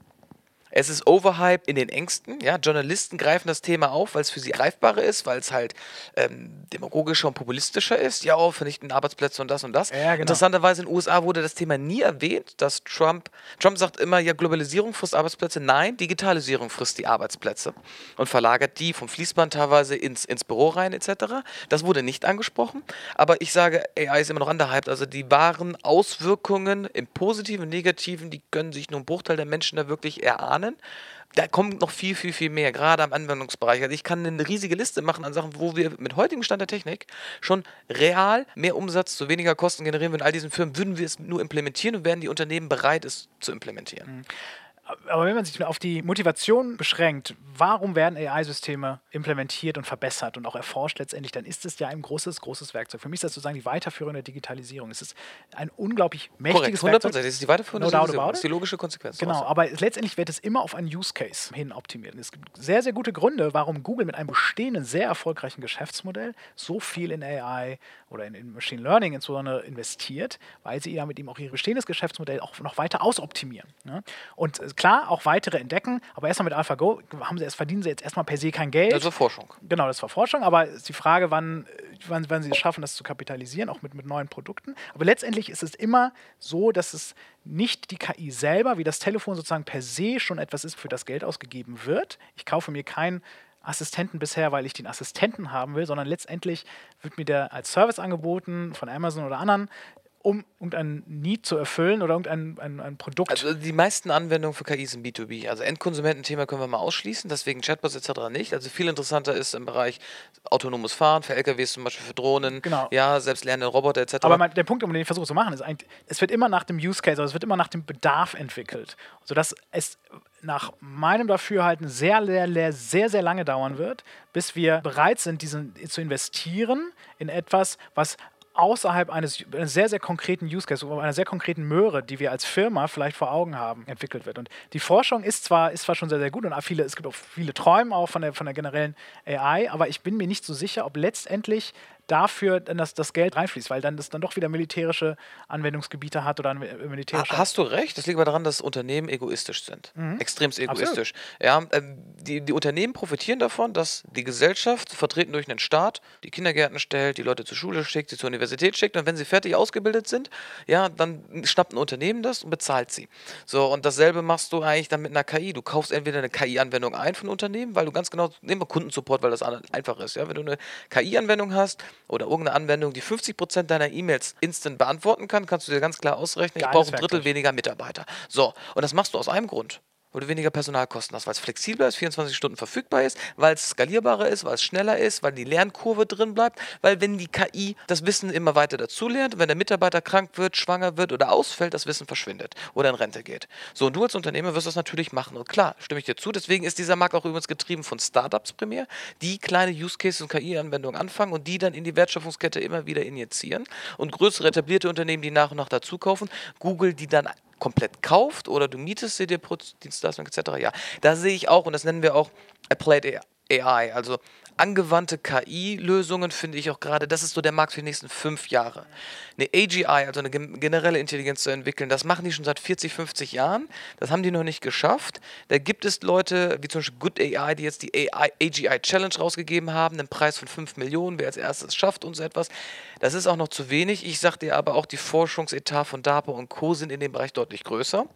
Es ist Overhype in den Ängsten. Ja? Journalisten greifen das Thema auf, weil es für sie greifbarer ist, weil es halt ähm, demagogischer und populistischer ist. Ja, oh, vernichten Arbeitsplätze und das und das. Ja, genau. Interessanterweise in den USA wurde das Thema nie erwähnt, dass Trump, Trump sagt immer, ja, Globalisierung frisst Arbeitsplätze. Nein, Digitalisierung frisst die Arbeitsplätze und verlagert die vom Fließband teilweise ins, ins Büro rein etc. Das wurde nicht angesprochen. Aber ich sage, AI ist immer noch underhyped. Also die wahren Auswirkungen im Positiven und Negativen, die können sich nur ein Bruchteil der Menschen da wirklich erahnen. Da kommt noch viel, viel, viel mehr, gerade am Anwendungsbereich. Also ich kann eine riesige Liste machen an Sachen, wo wir mit heutigem Stand der Technik schon real mehr Umsatz zu weniger Kosten generieren würden. In all diesen Firmen würden wir es nur implementieren und wären die Unternehmen bereit, es zu implementieren. Mhm. Aber wenn man sich auf die Motivation beschränkt, warum werden AI-Systeme implementiert und verbessert und auch erforscht letztendlich, dann ist es ja ein großes, großes Werkzeug. Für mich ist das sozusagen die Weiterführung der Digitalisierung. Es ist ein unglaublich mächtiges Korrekt, 100%. Werkzeug. Das ist die Weiterführung No der Digitalisierung. Das ist die logische Konsequenz. Genau, daraus. aber letztendlich wird es immer auf einen Use Case hin optimiert. Und es gibt sehr, sehr gute Gründe, warum Google mit einem bestehenden, sehr erfolgreichen Geschäftsmodell so viel in AI oder in, in Machine Learning insbesondere investiert, weil sie ja mit ihm auch ihr bestehendes Geschäftsmodell auch noch weiter ausoptimieren. Ne? Und äh, klar, auch weitere entdecken, aber erstmal mit AlphaGo haben sie erst, verdienen sie jetzt erstmal per se kein Geld. Also Forschung. Genau, das war Forschung, aber ist die Frage, wann, wann, wann sie es schaffen, das zu kapitalisieren, auch mit, mit neuen Produkten. Aber letztendlich ist es immer so, dass es nicht die KI selber, wie das Telefon sozusagen per se schon etwas ist, für das Geld ausgegeben wird. Ich kaufe mir keinen Assistenten bisher, weil ich den Assistenten haben will, sondern letztendlich wird mir der als Service angeboten von Amazon oder anderen, um irgendein Need zu erfüllen oder irgendein ein, ein Produkt. Also die meisten Anwendungen für KI sind B2B. Also Endkonsumententhema können wir mal ausschließen, deswegen Chatbots etc. nicht. Also viel interessanter ist im Bereich autonomes Fahren, für LKWs zum Beispiel, für Drohnen, Genau. ja, selbstlernende Roboter etc. Aber mein, der Punkt, um den ich versuche zu machen, ist eigentlich, es wird immer nach dem Use Case, also es wird immer nach dem Bedarf entwickelt. Sodass es nach meinem Dafürhalten sehr, sehr, sehr, sehr, sehr lange dauern wird, bis wir bereit sind, diesen zu investieren in etwas, was außerhalb eines, eines sehr, sehr konkreten Use Case, einer sehr konkreten Möhre, die wir als Firma vielleicht vor Augen haben, entwickelt wird. Und die Forschung ist zwar, ist zwar schon sehr, sehr gut und viele, es gibt auch viele Träume auch von der, von der generellen AI, aber ich bin mir nicht so sicher, ob letztendlich dafür dann das, das Geld reinfließt, weil dann das dann doch wieder militärische Anwendungsgebiete hat oder äh, militärische. Ha- Hast du recht? Das liegt aber daran, dass Unternehmen egoistisch sind. Mhm. Extremst egoistisch. Ja, ähm, die, die Unternehmen profitieren davon, dass die Gesellschaft, vertreten durch einen Staat, die Kindergärten stellt, die Leute zur Schule schickt, sie zur Universität schickt und wenn sie fertig ausgebildet sind, ja, dann schnappt ein Unternehmen das und bezahlt sie. So, und dasselbe machst du eigentlich dann mit einer KI. Du kaufst entweder eine KI-Anwendung ein von Unternehmen, weil du ganz genau, nehmen wir Kundensupport, weil das einfach ist. Ja? Wenn du eine KI-Anwendung hast oder irgendeine Anwendung, die 50% deiner E-Mails instant beantworten kann, kannst du dir ganz klar ausrechnen, ich Geiles brauche ein Drittel Werkzeug. weniger Mitarbeiter. So, und das machst du aus einem Grund. Weil du weniger Personalkosten hast, weil es flexibler ist, 24 Stunden verfügbar ist, weil es skalierbarer ist, weil es schneller ist, weil die Lernkurve drin bleibt, weil wenn die KI das Wissen immer weiter dazulernt, wenn der Mitarbeiter krank wird, schwanger wird oder ausfällt, das Wissen verschwindet oder in Rente geht. So, und du als Unternehmer wirst das natürlich machen. Und klar, stimme ich dir zu. Deswegen ist dieser Markt auch übrigens getrieben von Startups primär, die kleine Use Cases und KI-Anwendungen anfangen und die dann in die Wertschöpfungskette immer wieder injizieren. Und größere etablierte Unternehmen, die nach und nach dazu kaufen, Google, die dann komplett kauft oder du mietest sie dir Dienstleistung etc. Ja, da sehe ich auch, und das nennen wir auch Applied AI, also angewandte KI-Lösungen finde ich auch gerade, das ist so der Markt für die nächsten fünf Jahre. Eine AGI, also eine gen- generelle Intelligenz zu entwickeln, das machen die schon seit 40, 50 Jahren. Das haben die noch nicht geschafft. Da gibt es Leute, wie zum Beispiel Good AI, die jetzt die AI, AGI Challenge rausgegeben haben, einen Preis von 5 Millionen, wer als erstes schafft und so etwas. Das ist auch noch zu wenig. Ich sage dir aber auch, die Forschungsetat von DARPA und Co. sind in dem Bereich deutlich größer.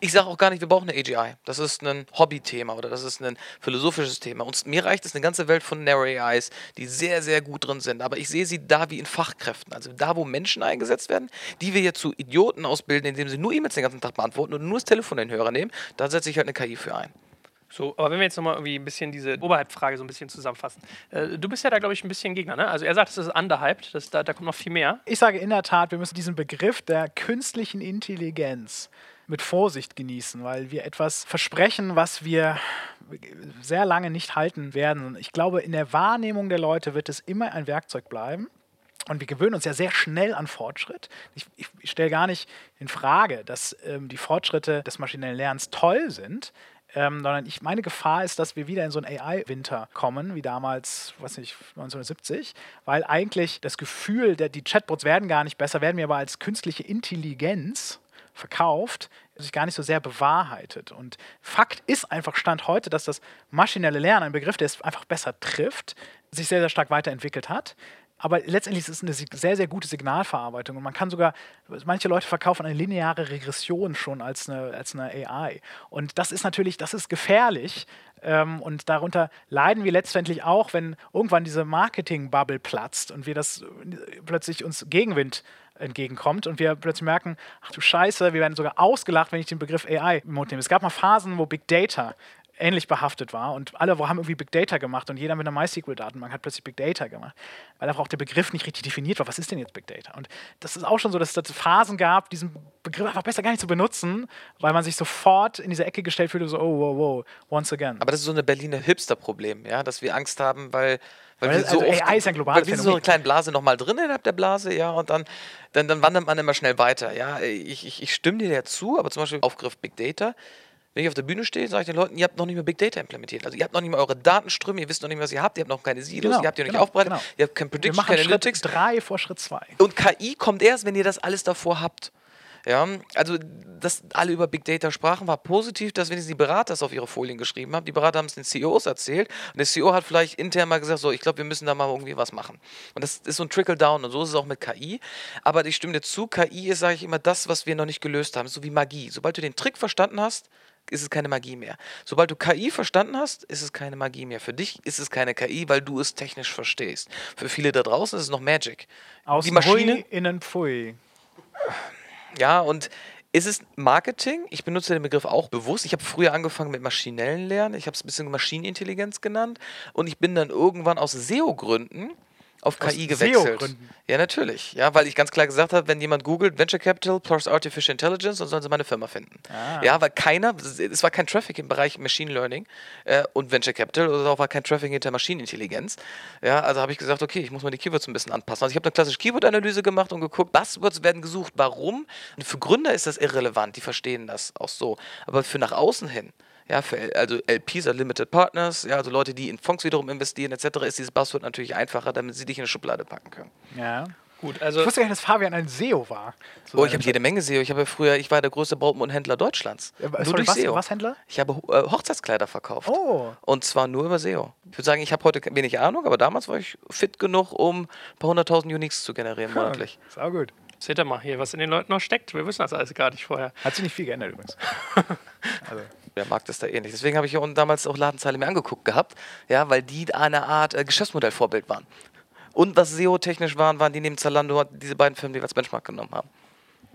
Ich sage auch gar nicht, wir brauchen eine AGI. Das ist ein Hobbythema oder das ist ein philosophisches Thema. Und mir reicht es eine ganze Welt von Narrow AIs, die sehr, sehr gut drin sind. Aber ich sehe sie da wie in Fachkräften. Also da, wo Menschen eingesetzt werden, die wir jetzt zu Idioten ausbilden, indem sie nur E-Mails den ganzen Tag beantworten und nur das Telefon in den Hörer nehmen, da setze ich halt eine KI für ein. So, aber wenn wir jetzt nochmal irgendwie ein bisschen diese Oberhalb-Frage so ein bisschen zusammenfassen. Äh, du bist ja da, glaube ich, ein bisschen Gegner, ne? Also er sagt, es ist underhyped, das, da, da kommt noch viel mehr. Ich sage in der Tat, wir müssen diesen Begriff der künstlichen Intelligenz mit Vorsicht genießen, weil wir etwas versprechen, was wir sehr lange nicht halten werden. Ich glaube, in der Wahrnehmung der Leute wird es immer ein Werkzeug bleiben. Und wir gewöhnen uns ja sehr schnell an Fortschritt. Ich, ich, ich stelle gar nicht in Frage, dass ähm, die Fortschritte des maschinellen Lernens toll sind. Ähm, sondern ich, meine Gefahr ist, dass wir wieder in so einen AI-Winter kommen, wie damals, was nicht, 1970, weil eigentlich das Gefühl, der, die Chatbots werden gar nicht besser, werden mir aber als künstliche Intelligenz verkauft, sich gar nicht so sehr bewahrheitet. Und Fakt ist einfach Stand heute, dass das maschinelle Lernen, ein Begriff, der es einfach besser trifft, sich sehr, sehr stark weiterentwickelt hat. Aber letztendlich ist es eine sehr, sehr gute Signalverarbeitung. Und man kann sogar, manche Leute verkaufen eine lineare Regression schon als eine, als eine AI. Und das ist natürlich, das ist gefährlich. Ähm, und darunter leiden wir letztendlich auch, wenn irgendwann diese Marketing-Bubble platzt und wir das plötzlich uns Gegenwind entgegenkommt und wir plötzlich merken, ach du Scheiße, wir werden sogar ausgelacht, wenn ich den Begriff AI im Mund nehme. Es gab mal Phasen, wo Big Data ähnlich behaftet war und alle haben irgendwie Big Data gemacht und jeder mit einer MySQL-Datenbank hat plötzlich Big Data gemacht, weil einfach auch der Begriff nicht richtig definiert war. Was ist denn jetzt Big Data? Und das ist auch schon so, dass es Phasen gab, diesen Begriff einfach besser gar nicht zu benutzen, weil man sich sofort in diese Ecke gestellt fühlte, so, oh, wow, wow, once again. Aber das ist so eine Berliner Hipster-Problem, ja, dass wir Angst haben, weil weil, wir so also oft, AI ist ein globales weil wir sind so eine kleine Blase nochmal drin innerhalb der Blase, ja, und dann, dann, dann wandert man immer schnell weiter. Ja, ich, ich, ich stimme dir ja zu, aber zum Beispiel Aufgriff Big Data. Wenn ich auf der Bühne stehe, sage ich den Leuten, ihr habt noch nicht mehr Big Data implementiert. Also ihr habt noch nicht mal eure Datenströme, ihr wisst noch nicht, was ihr habt, ihr habt noch keine Silos, Genau, ihr habt die noch genau, nicht aufbereitet, genau. ihr habt kein Wir Prediction, machen keine Schritt Analytics. drei vor Schritt zwei. Und KI kommt erst, wenn ihr das alles davor habt. Ja, also, dass alle über Big Data sprachen, war positiv, dass wenigstens die Berater es auf ihre Folien geschrieben haben. Die Berater haben es den CEOs erzählt und der CEO hat vielleicht intern mal gesagt, so, ich glaube, wir müssen da mal irgendwie was machen. Und das ist so ein Trickle-Down und so ist es auch mit KI. Aber ich stimme dir zu, KI ist, sage ich immer, das, was wir noch nicht gelöst haben. So wie Magie. Sobald du den Trick verstanden hast, ist es keine Magie mehr. Sobald du KI verstanden hast, ist es keine Magie mehr. Für dich ist es keine KI, weil du es technisch verstehst. Für viele da draußen ist es noch Magic. Aus die Maschine, Hui, innen Pfui. ja, und ist es Marketing? Ich benutze den Begriff auch bewusst. Ich habe früher angefangen mit maschinellen Lernen. Ich habe es ein bisschen Maschinenintelligenz genannt. Und ich bin dann irgendwann aus SEO-Gründen auf KI gewechselt. Ja, natürlich. Ja, weil ich ganz klar gesagt habe, wenn jemand googelt Venture Capital plus Artificial Intelligence, dann sollen sie meine Firma finden. Ah. Ja, weil keiner, es war kein Traffic im Bereich Machine Learning äh, und Venture Capital, oder auch war kein Traffic hinter Maschinenintelligenz. Ja, also habe ich gesagt, okay, ich muss mal die Keywords ein bisschen anpassen. Also ich habe eine klassische Keyword-Analyse gemacht und geguckt, Buzzwords werden gesucht, warum. Und für Gründer ist das irrelevant, die verstehen das auch so. Aber für nach außen hin, ja, für L- also LPs, also Limited Partners, ja, also Leute, die in Fonds wiederum investieren etc., ist dieses Buzzword natürlich einfacher, damit sie dich in eine Schublade packen können. Ja. Gut, also Ich wusste gar nicht, dass Fabian ein SEO war. Oh, ich habe jede Menge SEO. Ich habe früher, ich war der größte Brautmodenhändler Deutschlands. Ja, nur sorry, durch was- SEO. was Händler? Ich habe äh, Hochzeitskleider verkauft. Oh. Und zwar nur über SEO. Ich würde sagen, ich habe heute wenig Ahnung, aber damals war ich fit genug, um ein paar hunderttausend Uniques zu generieren monatlich. Ist auch gut. seht ihr mal hier, was in den Leuten noch steckt. Wir wissen das alles gar nicht vorher. Hat sich nicht viel geändert übrigens. [laughs] also, Der Markt ist da ähnlich. Deswegen habe ich hier unten damals auch Ladenzeile mir angeguckt gehabt, ja, weil die eine Art äh, Geschäftsmodellvorbild waren. Und was SEO-technisch waren, waren die neben Zalando diese beiden Firmen, die wir als Benchmark genommen haben.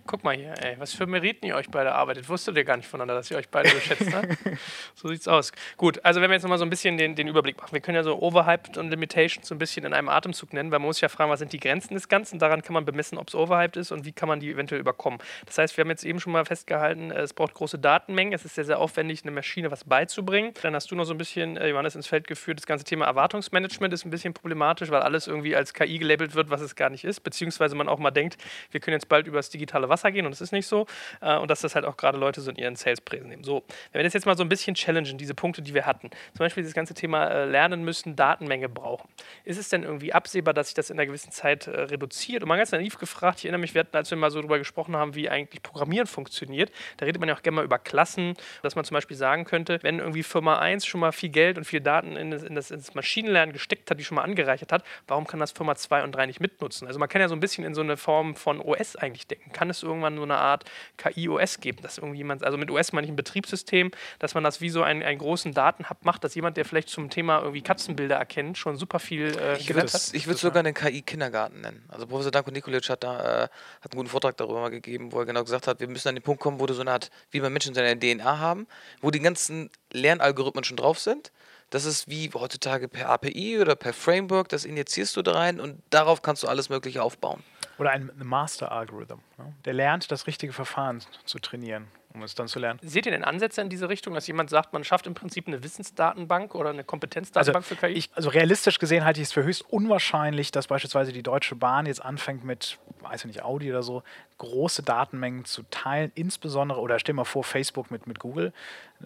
Guck mal hier, ey, was für Meriten ihr euch beide arbeitet. Wusstet ihr gar nicht voneinander, dass ihr euch beide geschätzt habt? [laughs] so sieht's aus. Gut, also wenn wir jetzt nochmal so ein bisschen den, den Überblick machen. Wir können ja so Overhyped und Limitations so ein bisschen in einem Atemzug nennen, weil man muss ja fragen, was sind die Grenzen des Ganzen? Daran kann man bemessen, ob es overhyped ist und wie kann man die eventuell überkommen. Das heißt, wir haben jetzt eben schon mal festgehalten, äh, es braucht große Datenmengen. Es ist sehr, sehr aufwendig, eine Maschine was beizubringen. Dann hast du noch so ein bisschen, äh, Johannes, ins Feld geführt, das ganze Thema Erwartungsmanagement ist ein bisschen problematisch, weil alles irgendwie als KI gelabelt wird, was es gar nicht ist. Beziehungsweise man auch mal denkt, wir können jetzt bald über das digitale Wasser gehen und es ist nicht so. Äh, und dass das halt auch gerade Leute so in ihren Sales-Präsen nehmen. So, wenn wir das jetzt mal so ein bisschen challengen, diese Punkte, die wir hatten. Zum Beispiel das ganze Thema äh, Lernen müssen, Datenmenge brauchen. Ist es denn irgendwie absehbar, dass sich das in einer gewissen Zeit äh, reduziert? Und mal ganz naiv gefragt, ich erinnere mich, wir hatten, als wir mal so darüber gesprochen haben, wie eigentlich Programmieren funktioniert, da redet man ja auch gerne mal über Klassen, dass man zum Beispiel sagen könnte, wenn irgendwie Firma 1 schon mal viel Geld und viel Daten in das, in das, ins Maschinenlernen gesteckt hat, die schon mal angereichert hat, warum kann das Firma 2 und 3 nicht mitnutzen? Also man kann ja so ein bisschen in so eine Form von OS eigentlich denken. Kann es irgendwann so eine Art KI-OS geben, dass irgendjemand, also mit OS meine ich ein Betriebssystem, dass man das wie so einen, einen großen Datenhub macht, dass jemand, der vielleicht zum Thema irgendwie Katzenbilder erkennt, schon super viel äh, Ich würde hat? ich würd sogar den KI-Kindergarten nennen. Also Professor Danko Nikolic hat da äh, hat einen guten Vortrag darüber mal gegeben, wo er genau gesagt hat, wir müssen an den Punkt kommen, wo du so eine Art, wie wir Menschen seine DNA haben, wo die ganzen Lernalgorithmen schon drauf sind. Das ist wie heutzutage per API oder per Framework, das injizierst du da rein und darauf kannst du alles Mögliche aufbauen. Oder ein Master Algorithm. Ne? Der lernt, das richtige Verfahren zu trainieren, um es dann zu lernen. Seht ihr denn Ansätze in diese Richtung, dass jemand sagt, man schafft im Prinzip eine Wissensdatenbank oder eine Also, Kompetenzdatenbank für KI? ich, also realistisch gesehen halte ich es für höchst unwahrscheinlich, dass beispielsweise die Deutsche Bahn jetzt anfängt mit, weiß ich nicht, Audi oder so, große Datenmengen zu teilen, insbesondere, oder stell mal vor, Facebook mit, mit Google,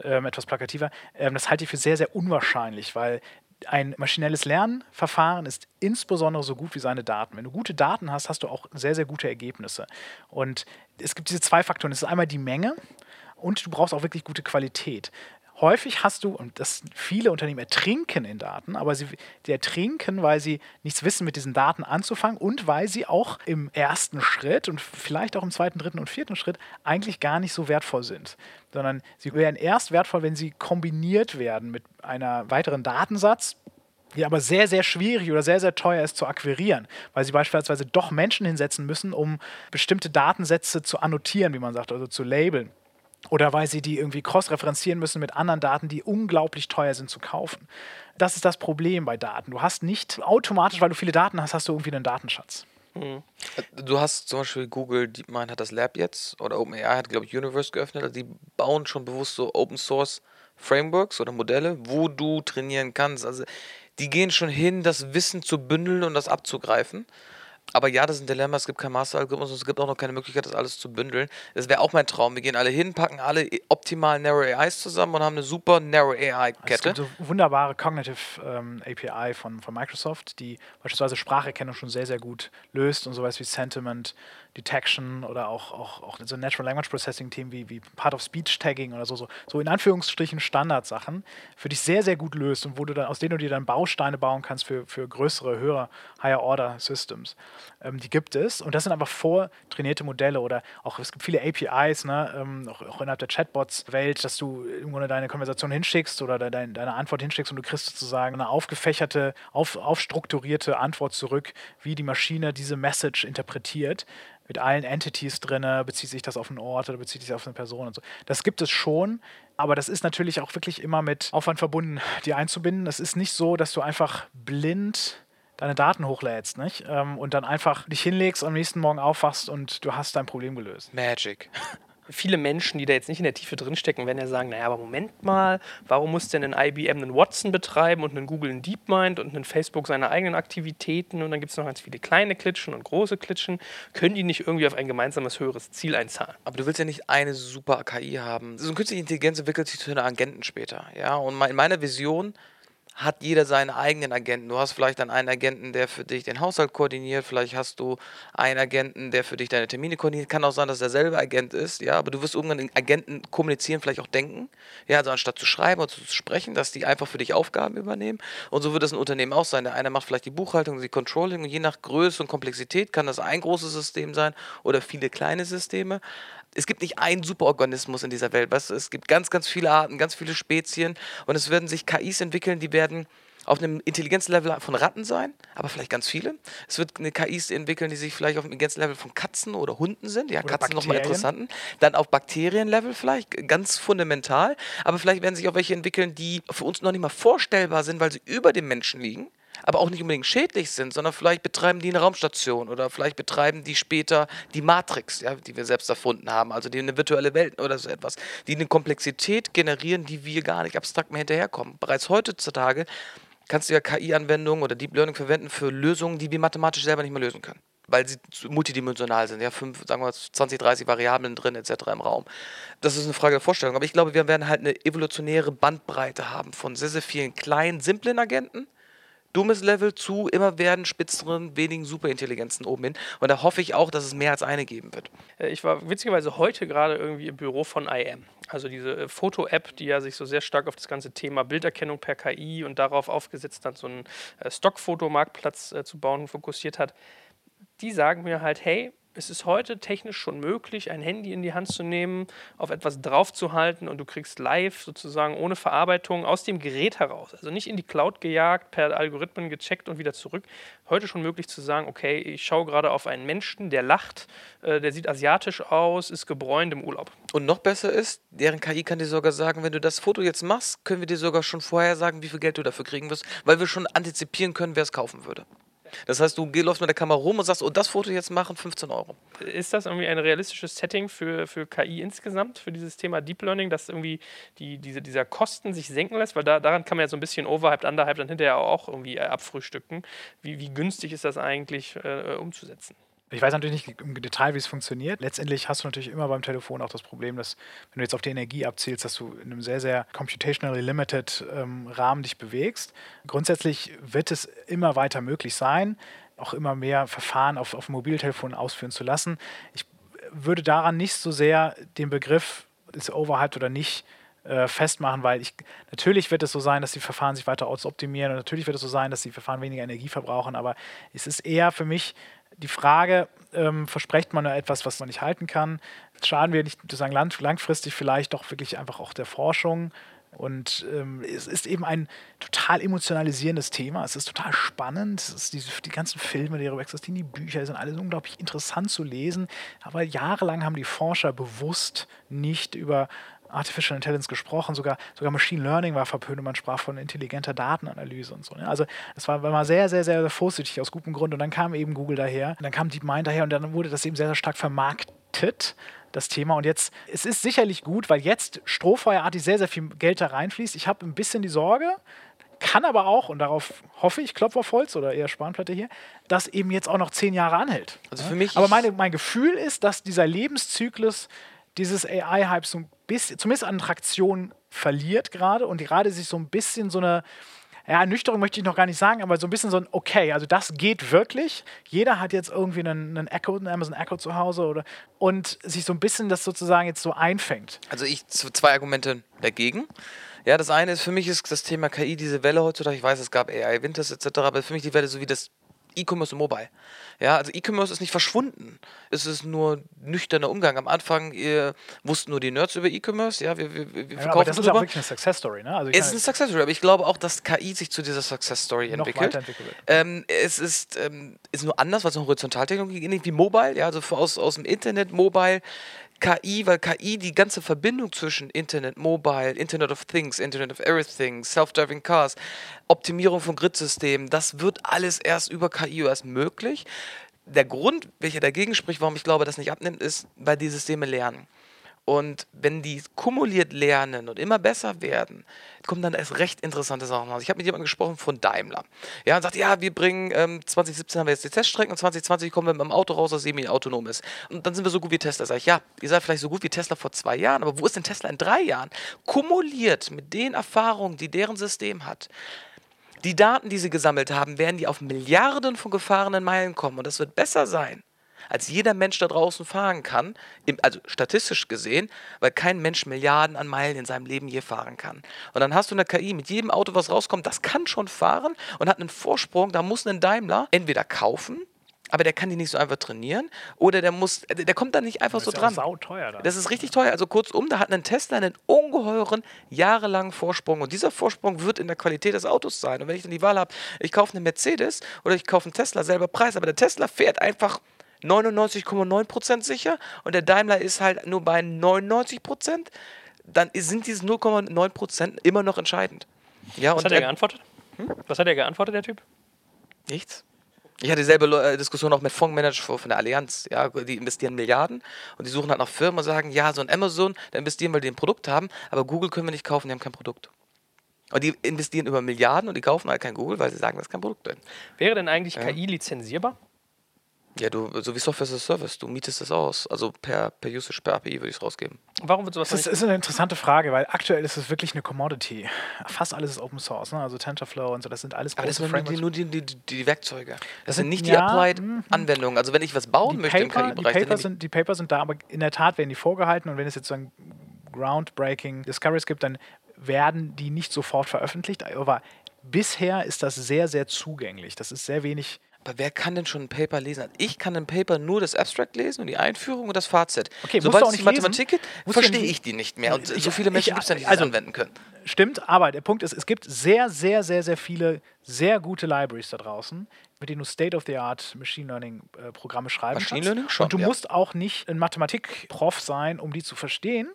ähm, etwas plakativer. Ähm, das halte ich für sehr, sehr unwahrscheinlich, weil ein maschinelles Lernverfahren ist insbesondere so gut wie seine Daten. Wenn du gute Daten hast, hast du auch sehr, sehr gute Ergebnisse. Und es gibt diese zwei Faktoren. Es ist einmal die Menge und du brauchst auch wirklich gute Qualität häufig hast du, und das viele Unternehmen ertrinken in Daten, aber sie ertrinken, weil sie nichts wissen, mit diesen Daten anzufangen und weil sie auch im ersten Schritt und vielleicht auch im zweiten, dritten und vierten Schritt eigentlich gar nicht so wertvoll sind. Sondern sie werden erst wertvoll, wenn sie kombiniert werden mit einer weiteren Datensatz, die aber sehr, sehr schwierig oder sehr, sehr teuer ist zu akquirieren, weil sie beispielsweise doch Menschen hinsetzen müssen, um bestimmte Datensätze zu annotieren, wie man sagt, also zu labeln oder weil sie die irgendwie cross-referenzieren müssen mit anderen Daten, die unglaublich teuer sind zu kaufen. Das ist das Problem bei Daten. Du hast nicht automatisch, weil du viele Daten hast, hast du irgendwie einen Datenschatz. Mhm. Du hast zum Beispiel Google DeepMind hat das Lab jetzt oder OpenAI hat, glaube ich, Universe geöffnet. Also die bauen schon bewusst so Open Source Frameworks oder Modelle, wo du trainieren kannst. Also die gehen schon hin, das Wissen zu bündeln und das abzugreifen. Aber ja, das ist ein Dilemma. Es gibt kein Master-Algorithmus und es gibt auch noch keine Möglichkeit, das alles zu bündeln. Das wäre auch mein Traum. Wir gehen alle hin, packen alle optimalen Narrow AIs zusammen und haben eine super Narrow AI-Kette. Es gibt so wunderbare Cognitive ähm, API von, von Microsoft, die beispielsweise Spracherkennung schon sehr, sehr gut löst und sowas wie Sentiment Detection oder auch, auch, auch so Natural Language Processing Themen wie, wie Part of Speech Tagging oder so, so, so in Anführungsstrichen Standardsachen für dich sehr, sehr gut löst und wo du dann, aus denen du dir dann Bausteine bauen kannst für, für größere, höhere, Higher Order Systems. Ähm, die gibt es und das sind einfach vortrainierte Modelle oder auch es gibt viele APIs, ne, ähm, auch, auch, innerhalb der Chatbots-Welt, dass du irgendwo deine Konversation hinschickst oder de, deine Antwort hinschickst und du kriegst sozusagen eine aufgefächerte, auf, aufstrukturierte Antwort zurück, wie die Maschine diese Message interpretiert mit allen Entities drin, bezieht sich das auf einen Ort oder bezieht sich auf eine Person und so. Das gibt es schon, aber das ist natürlich auch wirklich immer mit Aufwand verbunden, die einzubinden. Es ist nicht so, dass du einfach blind deine Daten hochlädst, nicht? Ähm, und dann einfach dich hinlegst, am nächsten Morgen aufwachst und du hast dein Problem gelöst. Magic viele Menschen, die da jetzt nicht in der Tiefe drinstecken, werden ja sagen, naja, aber Moment mal, warum muss denn ein IBM einen Watson betreiben und einen Google einen DeepMind und ein Facebook seine eigenen Aktivitäten und dann gibt es noch ganz viele kleine Klitschen und große Klitschen. Können die nicht irgendwie auf ein gemeinsames höheres Ziel einzahlen? Aber du willst ja nicht eine super KI haben. So eine künstliche Intelligenz entwickelt sich zu einer Agenten später. Ja? Und in meiner Vision hat jeder seinen eigenen Agenten. Du hast vielleicht dann einen Agenten, der für dich den Haushalt koordiniert, vielleicht hast du einen Agenten, der für dich deine Termine koordiniert. Kann auch sein, dass derselbe Agent ist, ja, aber du wirst irgendwann den Agenten kommunizieren, vielleicht auch denken. Ja, also anstatt zu schreiben oder zu sprechen, dass die einfach für dich Aufgaben übernehmen. Und so wird es ein Unternehmen auch sein. Der eine macht vielleicht die Buchhaltung, die Controlling und je nach Größe und Komplexität kann das ein großes System sein oder viele kleine Systeme es gibt nicht einen Superorganismus in dieser Welt. Weißt du? Es gibt ganz, ganz viele Arten, ganz viele Spezien und es werden sich KIs entwickeln, die werden auf einem Intelligenzlevel von Ratten sein, aber vielleicht ganz viele. Es wird eine KIs entwickeln, die sich vielleicht auf einem Intelligenzlevel von Katzen oder Hunden sind. Ja, oder Katzen nochmal interessanten. Dann auf Bakterienlevel vielleicht, ganz fundamental. Aber vielleicht werden sich auch welche entwickeln, die für uns noch nicht mal vorstellbar sind, weil sie über dem Menschen liegen aber auch nicht unbedingt schädlich sind, sondern vielleicht betreiben die eine Raumstation oder vielleicht betreiben die später die Matrix, ja, die wir selbst erfunden haben, also die eine virtuelle Welt oder so etwas, die eine Komplexität generieren, die wir gar nicht abstrakt mehr hinterherkommen. Bereits heutzutage kannst du ja KI-Anwendungen oder Deep Learning verwenden für Lösungen, die wir mathematisch selber nicht mehr lösen können weil sie multidimensional sind, ja, fünf, sagen wir 20, 30 Variablen drin etc. im Raum. Das ist eine Frage der Vorstellung. Aber ich glaube, wir werden halt eine evolutionäre Bandbreite haben von sehr, sehr vielen kleinen, simplen Agenten, dummes Level zu immer werden spitzeren, wenigen Superintelligenzen oben hin. Und da hoffe ich auch, dass es mehr als eine geben wird. Äh, ich war witzigerweise heute gerade irgendwie im Büro von IM. Also diese äh, Foto-App, die ja sich so sehr stark auf das ganze Thema Bilderkennung per KI und darauf aufgesetzt hat, so einen äh, Stockfotomarktplatz zu bauen, fokussiert hat. Die sagen mir halt, hey, es ist heute technisch schon möglich, ein Handy in die Hand zu nehmen, auf etwas draufzuhalten und du kriegst live sozusagen ohne Verarbeitung aus dem Gerät heraus, also nicht in die Cloud gejagt, per Algorithmen gecheckt und wieder zurück. Heute schon möglich zu sagen, okay, ich schaue gerade auf einen Menschen, der lacht, äh, der sieht asiatisch aus, ist gebräunt im Urlaub. Und noch besser ist, deren KI kann dir sogar sagen, wenn du das Foto jetzt machst, können wir dir sogar schon vorher sagen, wie viel Geld du dafür kriegen wirst, weil wir schon antizipieren können, wer es kaufen würde. Das heißt, du läufst mit der Kamera rum und sagst, oh, das Foto jetzt machen, 15 Euro. Ist das irgendwie ein realistisches Setting für, für KI insgesamt, für dieses Thema Deep Learning, dass irgendwie die, diese, dieser Kosten sich senken lässt? Weil da, daran kann man ja so ein bisschen overhyped, underhyped dann hinterher auch irgendwie abfrühstücken. Wie, wie günstig ist das eigentlich äh, umzusetzen? Ich weiß natürlich nicht im Detail, wie es funktioniert. Letztendlich hast du natürlich immer beim Telefon auch das Problem, dass, wenn du jetzt auf die Energie abzielst, dass du in einem sehr, sehr computationally limited ähm, Rahmen dich bewegst. Grundsätzlich wird es immer weiter möglich sein, auch immer mehr Verfahren auf, auf Mobiltelefonen ausführen zu lassen. Ich würde daran nicht so sehr den Begriff, ist overhyped oder nicht, äh, festmachen, weil ich, natürlich wird es so sein, dass die Verfahren sich weiter optimieren und natürlich wird es so sein, dass die Verfahren weniger Energie verbrauchen, aber es ist eher für mich die Frage, ähm, verspricht man etwas, was man nicht halten kann? Schaden wir nicht sozusagen lang, langfristig vielleicht doch wirklich einfach auch der Forschung? Und ähm, es ist eben ein total emotionalisierendes Thema. Es ist total spannend. Es ist diese, die ganzen Filme, die darüber existieren, die Bücher, die sind alles unglaublich interessant zu lesen. Aber jahrelang haben die Forscher bewusst nicht über Artificial Intelligence gesprochen, sogar, sogar Machine Learning war verpönt und man sprach von intelligenter Datenanalyse und so. Ne? Also das war, war mal sehr, sehr, sehr, sehr vorsichtig aus gutem Grund und dann kam eben Google daher und dann kam DeepMind daher und dann wurde das eben sehr, sehr stark vermarktet das Thema. Und jetzt, es ist sicherlich gut, weil jetzt strohfeuerartig sehr, sehr viel Geld da reinfließt. Ich habe ein bisschen die Sorge, kann aber auch, und darauf hoffe ich, Klopf auf Holz oder eher Spanplatte hier, dass eben jetzt auch noch zehn Jahre anhält. Also für mich aber meine, mein Gefühl ist, dass dieser Lebenszyklus dieses AI-Hype so ein bisschen, zumindest an Traktion verliert gerade und gerade sich so ein bisschen so eine, ja, Ernüchterung möchte ich noch gar nicht sagen, aber so ein bisschen so ein, okay, also das geht wirklich. Jeder hat jetzt irgendwie einen, einen Echo, einen Amazon Echo zu Hause oder und sich so ein bisschen das sozusagen jetzt so einfängt. Also ich zwei Argumente dagegen. Ja, das eine ist, für mich ist das Thema KI diese Welle heutzutage, ich weiß, es gab AI, Winters etc., aber für mich die Welle so wie das E-Commerce und Mobile. Ja, also E-Commerce ist nicht verschwunden. Es ist nur nüchterner Umgang. Am Anfang ihr, wussten nur die Nerds über E-Commerce. Ja, wir, wir, wir Ja, verkaufen aber das ist drüber. auch wirklich eine Success Story, ne? Also es ist eine Success Story, aber ich glaube auch, dass KI sich zu dieser Success Story entwickelt. Ähm, es ist, ähm, ist nur anders, weil es eine Horizontaltechnologie ist, wie Mobile, ja, also aus, aus dem Internet, Mobile, KI, weil KI die ganze Verbindung zwischen Internet, Mobile, Internet of Things, Internet of Everything, Self-Driving Cars, Optimierung von Gridsystemen, das wird alles erst über KI erst möglich. Der Grund, welcher dagegen spricht, warum ich glaube, das nicht abnimmt, ist, weil die Systeme lernen. Und wenn die kumuliert lernen und immer besser werden, kommen dann erst recht interessante Sachen raus. Ich habe mit jemandem gesprochen von Daimler. Ja, und sagt, ja, wir bringen, ähm, 2017 haben wir jetzt die Teststrecken und 2020 kommen wir mit dem Auto raus, das semi-autonom ist. Und dann sind wir so gut wie Tesla. Sag ich, ja, ihr seid vielleicht so gut wie Tesla vor zwei Jahren, aber wo ist denn Tesla in drei Jahren? Kumuliert mit den Erfahrungen, die deren System hat. Die Daten, die sie gesammelt haben, werden die auf Milliarden von gefahrenen Meilen kommen. Und das wird besser sein, als jeder Mensch da draußen fahren kann. Im, also statistisch gesehen, weil kein Mensch Milliarden an Meilen in seinem Leben je fahren kann. Und dann hast du eine KI mit jedem Auto, was rauskommt, das kann schon fahren und hat einen Vorsprung. Da muss ein Daimler entweder kaufen, aber der kann die nicht so einfach trainieren, oder der muss, der kommt da nicht einfach so das ist ja auch dran. sauteuer dann. Das ist richtig teuer. Also kurzum, da hat ein Tesla einen ungeheuren, jahrelangen Vorsprung. Und dieser Vorsprung wird in der Qualität des Autos sein. Und wenn ich dann die Wahl habe, ich kaufe eine Mercedes oder ich kaufe einen Tesla, selber Preis, aber der Tesla fährt einfach 99,9% sicher und der Daimler ist halt nur bei 99%, dann sind diese 0,9% immer noch entscheidend. Ja, Was hat er geantwortet? Was hat er geantwortet, der Typ? Nichts. Ich hatte dieselbe äh, Diskussion auch mit Fondsmanager von der Allianz. Ja, die investieren Milliarden und die suchen halt nach Firmen und sagen, ja, so ein Amazon, da investieren wir, die ein Produkt haben, aber Google können wir nicht kaufen, die haben kein Produkt. Und die investieren über Milliarden und die kaufen halt kein Google, weil sie sagen, da ist kein Produkt drin. Wäre denn eigentlich Ja. KI lizenzierbar? Ja, du, so wie Software as a Service, du mietest das aus. Also per, per Usage, per API würde ich es rausgeben. Warum wird sowas Das ist, ist eine interessante Frage, weil aktuell ist es wirklich eine Commodity. Fast alles ist Open Source, ne? also TensorFlow und so, das sind alles Aber das große sind nur die, Frameworks. nur die, die, die Werkzeuge. Das, sind sind- nicht die ja, Applied mhm. Anwendungen. Also wenn ich was bauen die möchte im Paper, die, KI-Bereich, dann Paper sind, die Paper sind da, aber in der Tat werden die vorgehalten und wenn es jetzt so ein groundbreaking Discoveries gibt, dann werden die nicht sofort veröffentlicht. Aber bisher ist das sehr, sehr zugänglich. Das ist sehr wenig. Aber wer kann denn schon ein Paper lesen? Also Ich kann ein Paper nur das Abstract lesen und die Einführung und das Fazit. Okay, musst Sobald es die nicht lesen. Mathematik geht, verstehe ich die nicht mehr. Und Ich- so viele Menschen ich- gibt es ja nicht, die also- das anwenden können. Stimmt, aber der Punkt ist, es gibt sehr, sehr, sehr, sehr viele sehr gute Libraries da draußen, mit denen du State-of-the-Art Machine Learning-Programme schreiben Machine kannst. Learning schon, Und du ja. musst auch nicht ein Mathematik-Prof sein, um die zu verstehen.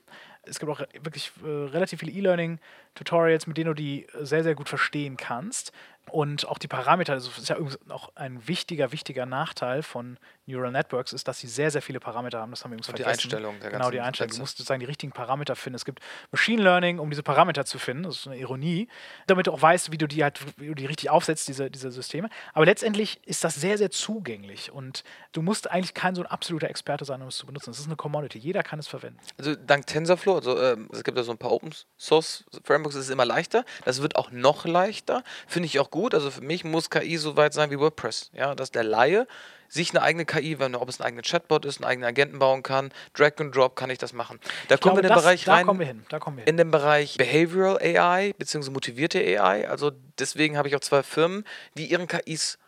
Es gibt auch wirklich äh, relativ viele E-Learning-Tutorials, mit denen du die äh, sehr, sehr gut verstehen kannst. Und auch die Parameter, das ist ja auch ein wichtiger, wichtiger Nachteil von Neural Networks, ist, dass sie sehr, sehr viele Parameter haben. Das haben wir übrigens Und die vergessen. Einstellung der Genau, die Einstellung. Du Sätze. musst sozusagen die richtigen Parameter finden. Es gibt Machine Learning, um diese Parameter zu finden. Das ist eine Ironie. Damit du auch weißt, wie du die halt, wie du die richtig aufsetzt, diese, diese Systeme. Aber letztendlich ist das sehr, sehr zugänglich. Und du musst eigentlich kein so ein absoluter Experte sein, um es zu benutzen. Es ist eine Commodity. Jeder kann es verwenden. Also dank TensorFlow, also ähm, es gibt ja so ein paar Open Source Frameworks, ist es immer leichter. Das wird auch noch leichter. Finde ich auch gut. Also für mich muss KI so weit sein wie WordPress. Ja, dass der Laie sich eine eigene KI, wenn, ob es ein eigener Chatbot ist, einen eigenen Agenten bauen kann, Drag and Drop kann ich das machen. Da Ich kommen wir in den das, Bereich da rein. kommen wir hin. Da kommen wir hin. in dem Bereich Behavioral AI bzw. motivierte AI. Also deswegen habe ich auch zwei Firmen, die ihren KIs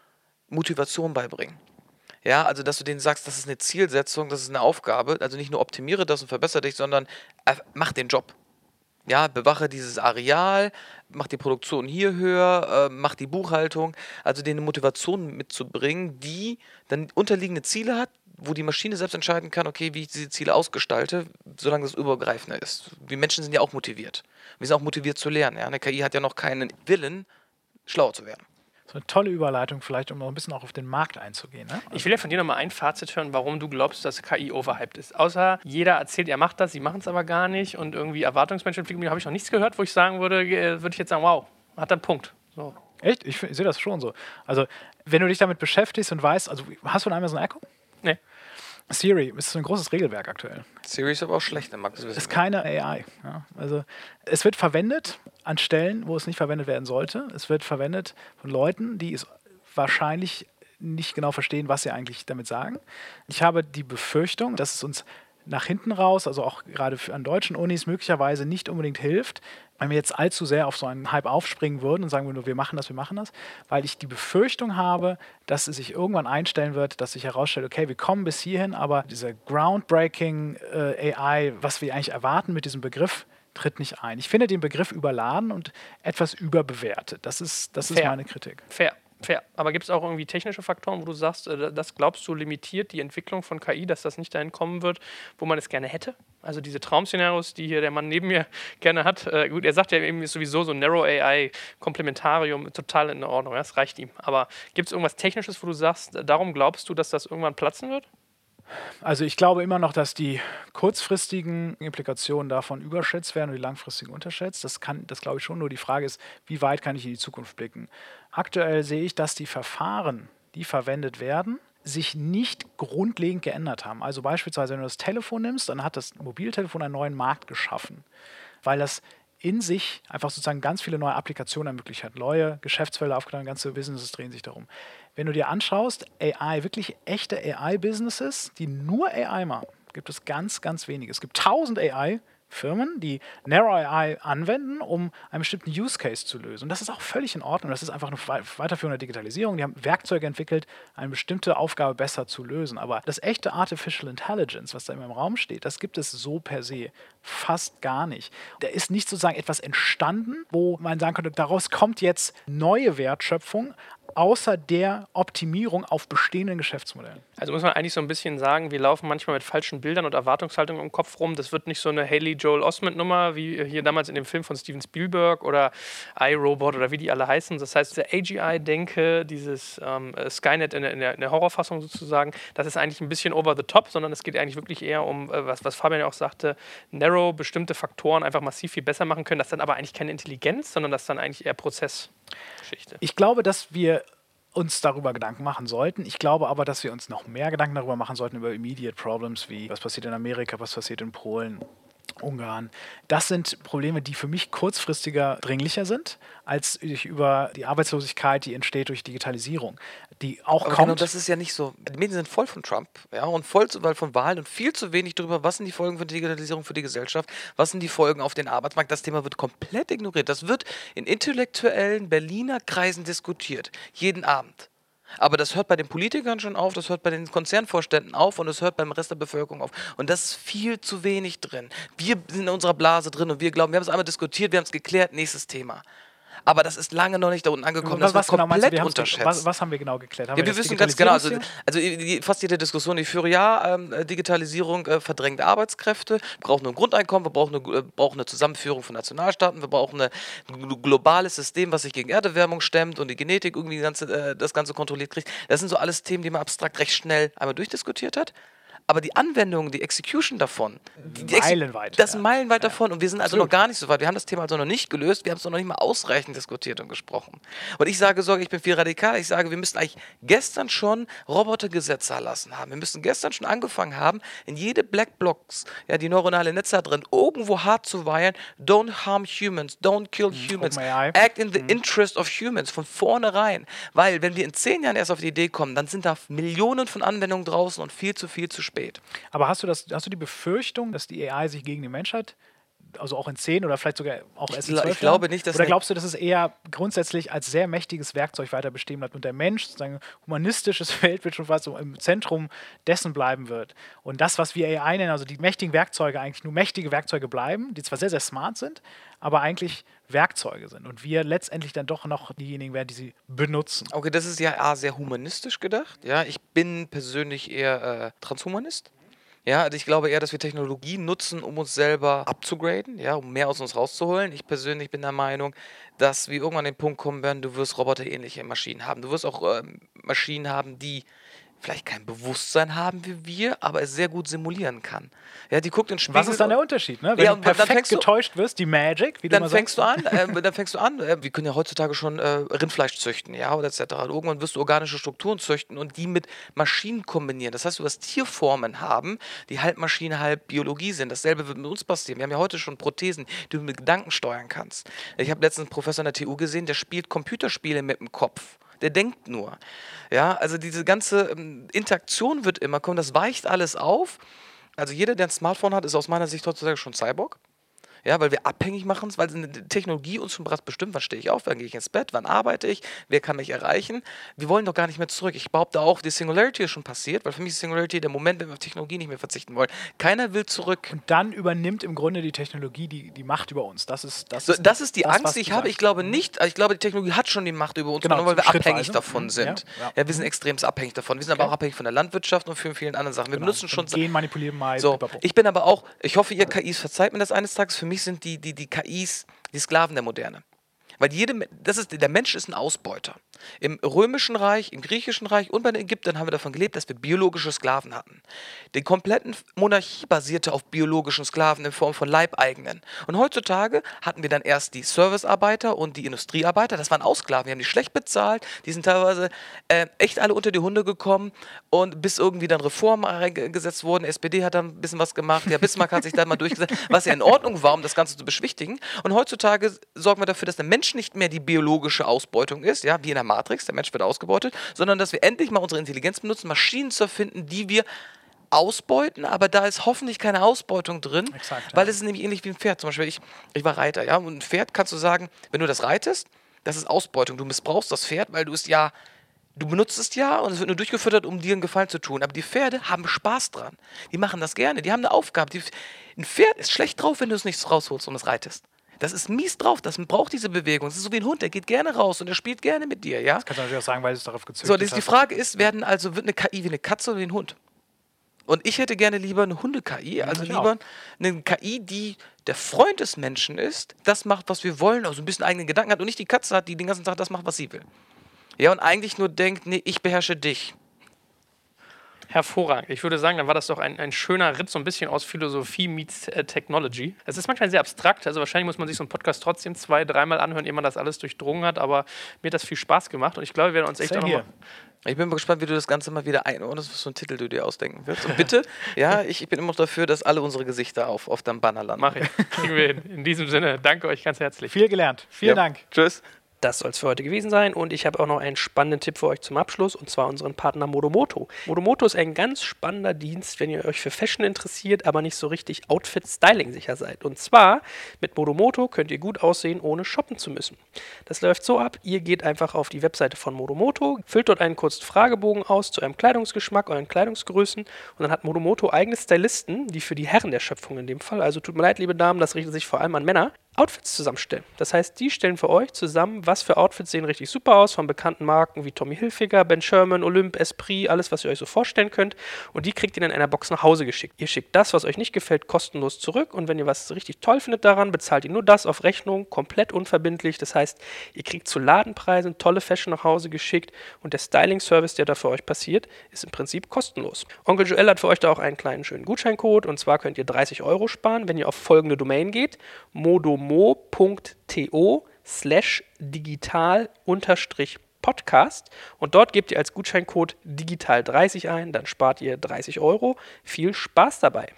Motivation beibringen. Ja, also dass du denen sagst, das ist eine Zielsetzung, das ist eine Aufgabe. Also nicht nur optimiere das und verbessere dich, sondern mach den Job. Ja, bewache dieses Areal, mach die Produktion hier höher, äh, mach die Buchhaltung. Also denen eine Motivation mitzubringen, die dann unterliegende Ziele hat, wo die Maschine selbst entscheiden kann, okay, wie ich diese Ziele ausgestalte, solange das übergreifender ist. Wir Menschen sind ja auch motiviert. Wir sind auch motiviert zu lernen. Ja? Eine KI hat ja noch keinen Willen, schlauer zu werden. So eine tolle Überleitung, vielleicht, um noch ein bisschen auch auf den Markt einzugehen. Ne? Ich will ja von dir nochmal ein Fazit hören, warum du glaubst, dass KI overhyped ist. Außer jeder erzählt, er macht das, sie machen es aber gar nicht und irgendwie Erwartungsmenschenentwicklung habe ich noch nichts gehört, wo ich sagen würde, äh, würde ich jetzt sagen, wow, hat er einen Punkt. So. Echt? Ich, ich sehe das schon so. Also, wenn du dich damit beschäftigst und weißt, also hast du ein Amazon Echo? Nee. Siri ist so ein großes Regelwerk aktuell. Siri ist aber auch schlecht, ne, Max? Das wissen Ist keine AI. Ja? Also, es wird verwendet an Stellen, wo es nicht verwendet werden sollte. Es wird verwendet von Leuten, die es wahrscheinlich nicht genau verstehen, was sie eigentlich damit sagen. Ich habe die Befürchtung, dass es uns nach hinten raus, also auch gerade für- an deutschen Unis möglicherweise nicht unbedingt hilft, wenn wir jetzt allzu sehr auf so einen Hype aufspringen würden und sagen würden, wir machen das, wir machen das, weil ich die Befürchtung habe, dass es sich irgendwann einstellen wird, dass sich herausstellt, okay, wir kommen bis hierhin, aber diese groundbreaking äh, AI, was wir eigentlich erwarten mit diesem Begriff, tritt nicht ein. Ich finde den Begriff überladen und etwas überbewertet. Das ist, das ist meine Kritik. Fair, fair. Aber gibt es auch irgendwie technische Faktoren, wo du sagst, äh, das glaubst du limitiert die Entwicklung von KI, dass das nicht dahin kommen wird, wo man es gerne hätte? Also diese Traum-Szenarios, die hier der Mann neben mir [laughs] gerne hat. Äh, gut, er sagt ja eben sowieso so Narrow AI, Komplementarium, total in Ordnung, das reicht ihm. Aber gibt es irgendwas Technisches, wo du sagst, darum glaubst du, dass das irgendwann platzen wird? Also ich glaube immer noch, dass die kurzfristigen Implikationen davon überschätzt werden und die langfristigen unterschätzt. Das kann, das glaube ich schon. Nur die Frage ist, wie weit kann ich in die Zukunft blicken? Aktuell sehe ich, dass die Verfahren, die verwendet werden, sich nicht grundlegend geändert haben. Also beispielsweise, wenn du das Telefon nimmst, dann hat das Mobiltelefon einen neuen Markt geschaffen, weil das in sich einfach sozusagen ganz viele neue Applikationen ermöglicht hat. Neue Geschäftsfelder aufgetan, ganze Businesses drehen sich darum. Wenn du dir anschaust, AI, wirklich echte AI-Businesses, die nur AI machen, gibt es ganz, ganz wenige. Es gibt tausend AI-Firmen, die Narrow AI anwenden, um einen bestimmten Use Case zu lösen. Und das ist auch völlig in Ordnung. Das ist einfach eine wei- weiterführende Digitalisierung. Die haben Werkzeuge entwickelt, eine bestimmte Aufgabe besser zu lösen. Aber das echte Artificial Intelligence, was da immer im Raum steht, das gibt es so per se fast gar nicht. Da ist nicht sozusagen etwas entstanden, wo man sagen könnte, daraus kommt jetzt neue Wertschöpfung, außer der Optimierung auf bestehenden Geschäftsmodellen. Also muss man eigentlich so ein bisschen sagen, wir laufen manchmal mit falschen Bildern und Erwartungshaltungen im Kopf rum. Das wird nicht so eine Haley Joel Osment Nummer wie hier damals in dem Film von Steven Spielberg oder iRobot oder wie die alle heißen. Das heißt, diese AGI-Denke, dieses ähm, äh, Skynet in der, in, der, in der Horrorfassung sozusagen, das ist eigentlich ein bisschen over the top, sondern es geht eigentlich wirklich eher um, äh, was, was Fabian ja auch sagte, narrow, bestimmte Faktoren einfach massiv viel besser machen können. Das dann aber eigentlich keine Intelligenz, sondern das dann eigentlich eher Prozessgeschichte. Ich glaube, dass wir uns darüber Gedanken machen sollten. Ich glaube aber, dass wir uns noch mehr Gedanken darüber machen sollten, über Immediate Problems wie was passiert in Amerika, was passiert in Polen, Ungarn. Das sind Probleme, die für mich kurzfristiger dringlicher sind, als über die Arbeitslosigkeit, die entsteht durch Digitalisierung, die auch Aber kommt. genau das ist ja nicht so. Die Medien sind voll von Trump, ja, und voll zu, weil von Wahlen und viel zu wenig darüber, was sind die Folgen von Digitalisierung für die Gesellschaft, was sind die Folgen auf den Arbeitsmarkt. Das Thema wird komplett ignoriert. Das wird in intellektuellen Berliner Kreisen diskutiert, jeden Abend. Aber das hört bei den Politikern schon auf, das hört bei den Konzernvorständen auf und das hört beim Rest der Bevölkerung auf. Und das ist viel zu wenig drin. Wir sind in unserer Blase drin und wir glauben, wir haben es einmal diskutiert, wir haben es geklärt, nächstes Thema. Aber das ist lange noch nicht da unten angekommen. was, das wird genau du, komplett wir ge- unterschätzt. was, was haben wir genau geklärt? Haben Ja, wir das wissen ganz genau, also, also die, fast jede Diskussion, die ich führe, ja, äh, Digitalisierung äh, verdrängt Arbeitskräfte, wir brauchen ein Grundeinkommen, wir brauchen eine, äh, brauchen eine Zusammenführung von Nationalstaaten, wir brauchen ein globales System, was sich gegen Erderwärmung stemmt und die Genetik irgendwie ganze, äh, das Ganze kontrolliert kriegt. Das sind so alles Themen, die man abstrakt recht schnell einmal durchdiskutiert hat. Aber die Anwendung, die Execution davon, die, die Meilenweit, das ja. ist meilenweit davon und wir sind also Absolut. noch gar nicht so weit. Wir haben das Thema also noch nicht gelöst, wir haben es noch nicht mal ausreichend diskutiert und gesprochen. Und ich sage sogar, ich bin viel radikaler, ich sage, wir müssten eigentlich gestern schon Robotergesetze erlassen haben. Wir müssen gestern schon angefangen haben, in jede Blackbox, ja, die neuronale Netze drin, irgendwo hart zu weihen, don't harm humans, don't kill humans, OpenAI. act in the interest of humans, von vornherein. Weil, wenn wir in zehn Jahren erst auf die Idee kommen, dann sind da Millionen von Anwendungen draußen und viel zu viel zu spät. Aber hast du, das, hast du die Befürchtung, dass die AI sich gegen die Menschheit, also auch in 10 oder vielleicht sogar auch erst in gla- 12 ich glaube nicht, dass Oder glaubst du, dass es eher grundsätzlich als sehr mächtiges Werkzeug weiter bestehen bleibt und der Mensch, sozusagen humanistisches [laughs] Weltbild schon fast so im Zentrum dessen bleiben wird? Und das, was wir AI nennen, also die mächtigen Werkzeuge, eigentlich nur mächtige Werkzeuge bleiben, die zwar sehr, sehr smart sind, aber eigentlich Werkzeuge sind. Und wir letztendlich dann doch noch diejenigen werden, die sie benutzen. Okay, das ist ja A, sehr humanistisch gedacht. Ja, ich bin persönlich eher äh, Transhumanist. Ja, also ich glaube eher, dass wir Technologie nutzen, um uns selber abzugraden, ja, um mehr aus uns rauszuholen. Ich persönlich bin der Meinung, dass wir irgendwann an den Punkt kommen werden, du wirst roboterähnliche Maschinen haben. Du wirst auch ähm, Maschinen haben, die vielleicht kein Bewusstsein haben wie wir, aber es sehr gut simulieren kann. Ja, die guckt in Spiegel. Was ist dann der Unterschied? Ne? Wenn Ja, du perfekt getäuscht wirst, die Magic, wie du dann fängst sagst. du an, äh, dann fängst du an, äh, wir können ja heutzutage schon äh, Rindfleisch züchten, ja, oder etc. Und irgendwann wirst du organische Strukturen züchten und die mit Maschinen kombinieren. Das heißt, du wirst Tierformen haben, die halb Maschine, halb Biologie sind. Dasselbe wird mit uns passieren. Wir haben ja heute schon Prothesen, die du mit Gedanken steuern kannst. Ich habe letztens einen Professor an der TU gesehen, der spielt Computerspiele mit dem Kopf. Der denkt nur. Ja, also diese ganze ähm, Interaktion wird immer kommen, das weicht alles auf. Also jeder, der ein Smartphone hat, ist aus meiner Sicht heutzutage schon Cyborg. Ja, weil wir abhängig machen, weil eine Technologie uns schon bereits bestimmt, wann stehe ich auf, wann gehe ich ins Bett, wann arbeite ich, wer kann mich erreichen. Wir wollen doch gar nicht mehr zurück. Ich behaupte auch, die Singularity ist schon passiert, weil für mich ist Singularity der Moment, wenn wir auf Technologie nicht mehr verzichten wollen. Keiner will zurück. Und dann übernimmt im Grunde die Technologie die, die Macht über uns. Das ist, das So, ist, das ist die das, Angst, die ich habe. Ich glaube nicht, also ich glaube, die Technologie hat schon die Macht über uns, Genau, genau, weil wir schrittweise. abhängig davon Mhm, sind. ja, Ja, ja. wir sind extrem abhängig davon. Wir sind aber Okay. auch abhängig von der Landwirtschaft und vielen, vielen anderen Sachen. Wir benutzen schon Gen manipulieren mal. So, ich bin aber auch, ich hoffe, ihr KIs verzeiht mir das eines Tages. Für mich sind die, die, die KIs die Sklaven der Moderne. Weil jede, das ist, der Mensch ist ein Ausbeuter. Im Römischen Reich, im Griechischen Reich und bei den Ägyptern haben wir davon gelebt, dass wir biologische Sklaven hatten. Die kompletten Monarchie basierte auf biologischen Sklaven in Form von Leibeigenen. Und heutzutage hatten wir dann erst die Servicearbeiter und die Industriearbeiter. Das waren Ausklaven, die haben die schlecht bezahlt. Die sind teilweise äh, echt alle unter die Hunde gekommen und bis irgendwie dann Reformen eingesetzt wurden. SPD hat dann ein bisschen was gemacht. Ja, Bismarck hat sich dann mal durchgesetzt, was ja in Ordnung war, um das Ganze zu beschwichtigen. Und heutzutage sorgen wir dafür, dass der Mensch nicht mehr die biologische Ausbeutung ist, ja, wie in der Matrix, der Mensch wird ausgebeutet, sondern dass wir endlich mal unsere Intelligenz benutzen, Maschinen zu erfinden, die wir ausbeuten, aber da ist hoffentlich keine Ausbeutung drin, Exakt, ja. weil es ist nämlich ähnlich wie ein Pferd. Zum Beispiel, ich, ich war Reiter, ja, und ein Pferd kannst du sagen, wenn du das reitest, das ist Ausbeutung. Du missbrauchst das Pferd, weil du es ja, du benutzt es ja und es wird nur durchgefüttert, um dir einen Gefallen zu tun. Aber die Pferde haben Spaß dran. Die machen das gerne, die haben eine Aufgabe. Die, ein Pferd ist schlecht drauf, wenn du es nicht rausholst und es reitest. Das ist mies drauf, das braucht diese Bewegung. Das ist so wie ein Hund, der geht gerne raus und der spielt gerne mit dir, ja? Das kannst du natürlich auch sagen, weil es darauf gezüchtet So, die, die. Frage ist, werden also, wird eine KI wie eine Katze oder wie ein Hund? Und ich hätte gerne lieber eine Hunde-KI, also ich lieber eine KI, die der Freund des Menschen ist, das macht, was wir wollen, also ein bisschen eigenen Gedanken hat und nicht die Katze hat, die den ganzen Tag das macht, was sie will. Ja, und eigentlich nur denkt, nee, ich beherrsche dich. Hervorragend. Ich würde sagen, dann war das doch ein, ein schöner Ritt, so ein bisschen aus Philosophie meets äh, Technology. Es ist manchmal sehr abstrakt, also wahrscheinlich muss man sich so einen Podcast trotzdem zwei, dreimal anhören, ehe man das alles durchdrungen hat, aber mir hat das viel Spaß gemacht und ich glaube, wir werden uns echt auch nochmal. Ich bin mal gespannt, wie du das Ganze mal wieder ein, was für einen Titel du dir ausdenken wirst. Und bitte, [laughs] ja, ich, ich bin immer noch dafür, dass alle unsere Gesichter auf, auf deinem Banner landen. Mache ich. Kriegen wir hin. In diesem Sinne, danke euch ganz herzlich. Viel gelernt. Vielen Ja. Dank. Tschüss. Das soll es für heute gewesen sein und ich habe auch noch einen spannenden Tipp für euch zum Abschluss und zwar unseren Partner Modomoto. Modomoto ist ein ganz spannender Dienst, wenn ihr euch für Fashion interessiert, aber nicht so richtig Outfit-Styling sicher seid. Und zwar mit Modomoto könnt ihr gut aussehen, ohne shoppen zu müssen. Das läuft so ab, ihr geht einfach auf die Webseite von Modomoto, füllt dort einen kurzen Fragebogen aus zu eurem Kleidungsgeschmack, euren Kleidungsgrößen und dann hat Modomoto eigene Stylisten, die für die Herren der Schöpfung in dem Fall, also tut mir leid, liebe Damen, das richtet sich vor allem an Männer, Outfits zusammenstellen. Das heißt, die stellen für euch zusammen, was für Outfits sehen richtig super aus, von bekannten Marken wie Tommy Hilfiger, Ben Sherman, Olymp, Esprit, alles, was ihr euch so vorstellen könnt. Und die kriegt ihr in einer Box nach Hause geschickt. Ihr schickt das, was euch nicht gefällt, kostenlos zurück. Und wenn ihr was richtig toll findet daran, bezahlt ihr nur das auf Rechnung, komplett unverbindlich. Das heißt, ihr kriegt zu Ladenpreisen tolle Fashion nach Hause geschickt. Und der Styling-Service, der da für euch passiert, ist im Prinzip kostenlos. Onkel Joel hat für euch da auch einen kleinen schönen Gutscheincode. Und zwar könnt ihr 30 Euro sparen, wenn ihr auf folgende Domain geht. Modo mo.to slash digital unterstrich Podcast und dort gebt ihr als Gutscheincode digital30 ein, dann spart ihr 30 Euro. Viel Spaß dabei!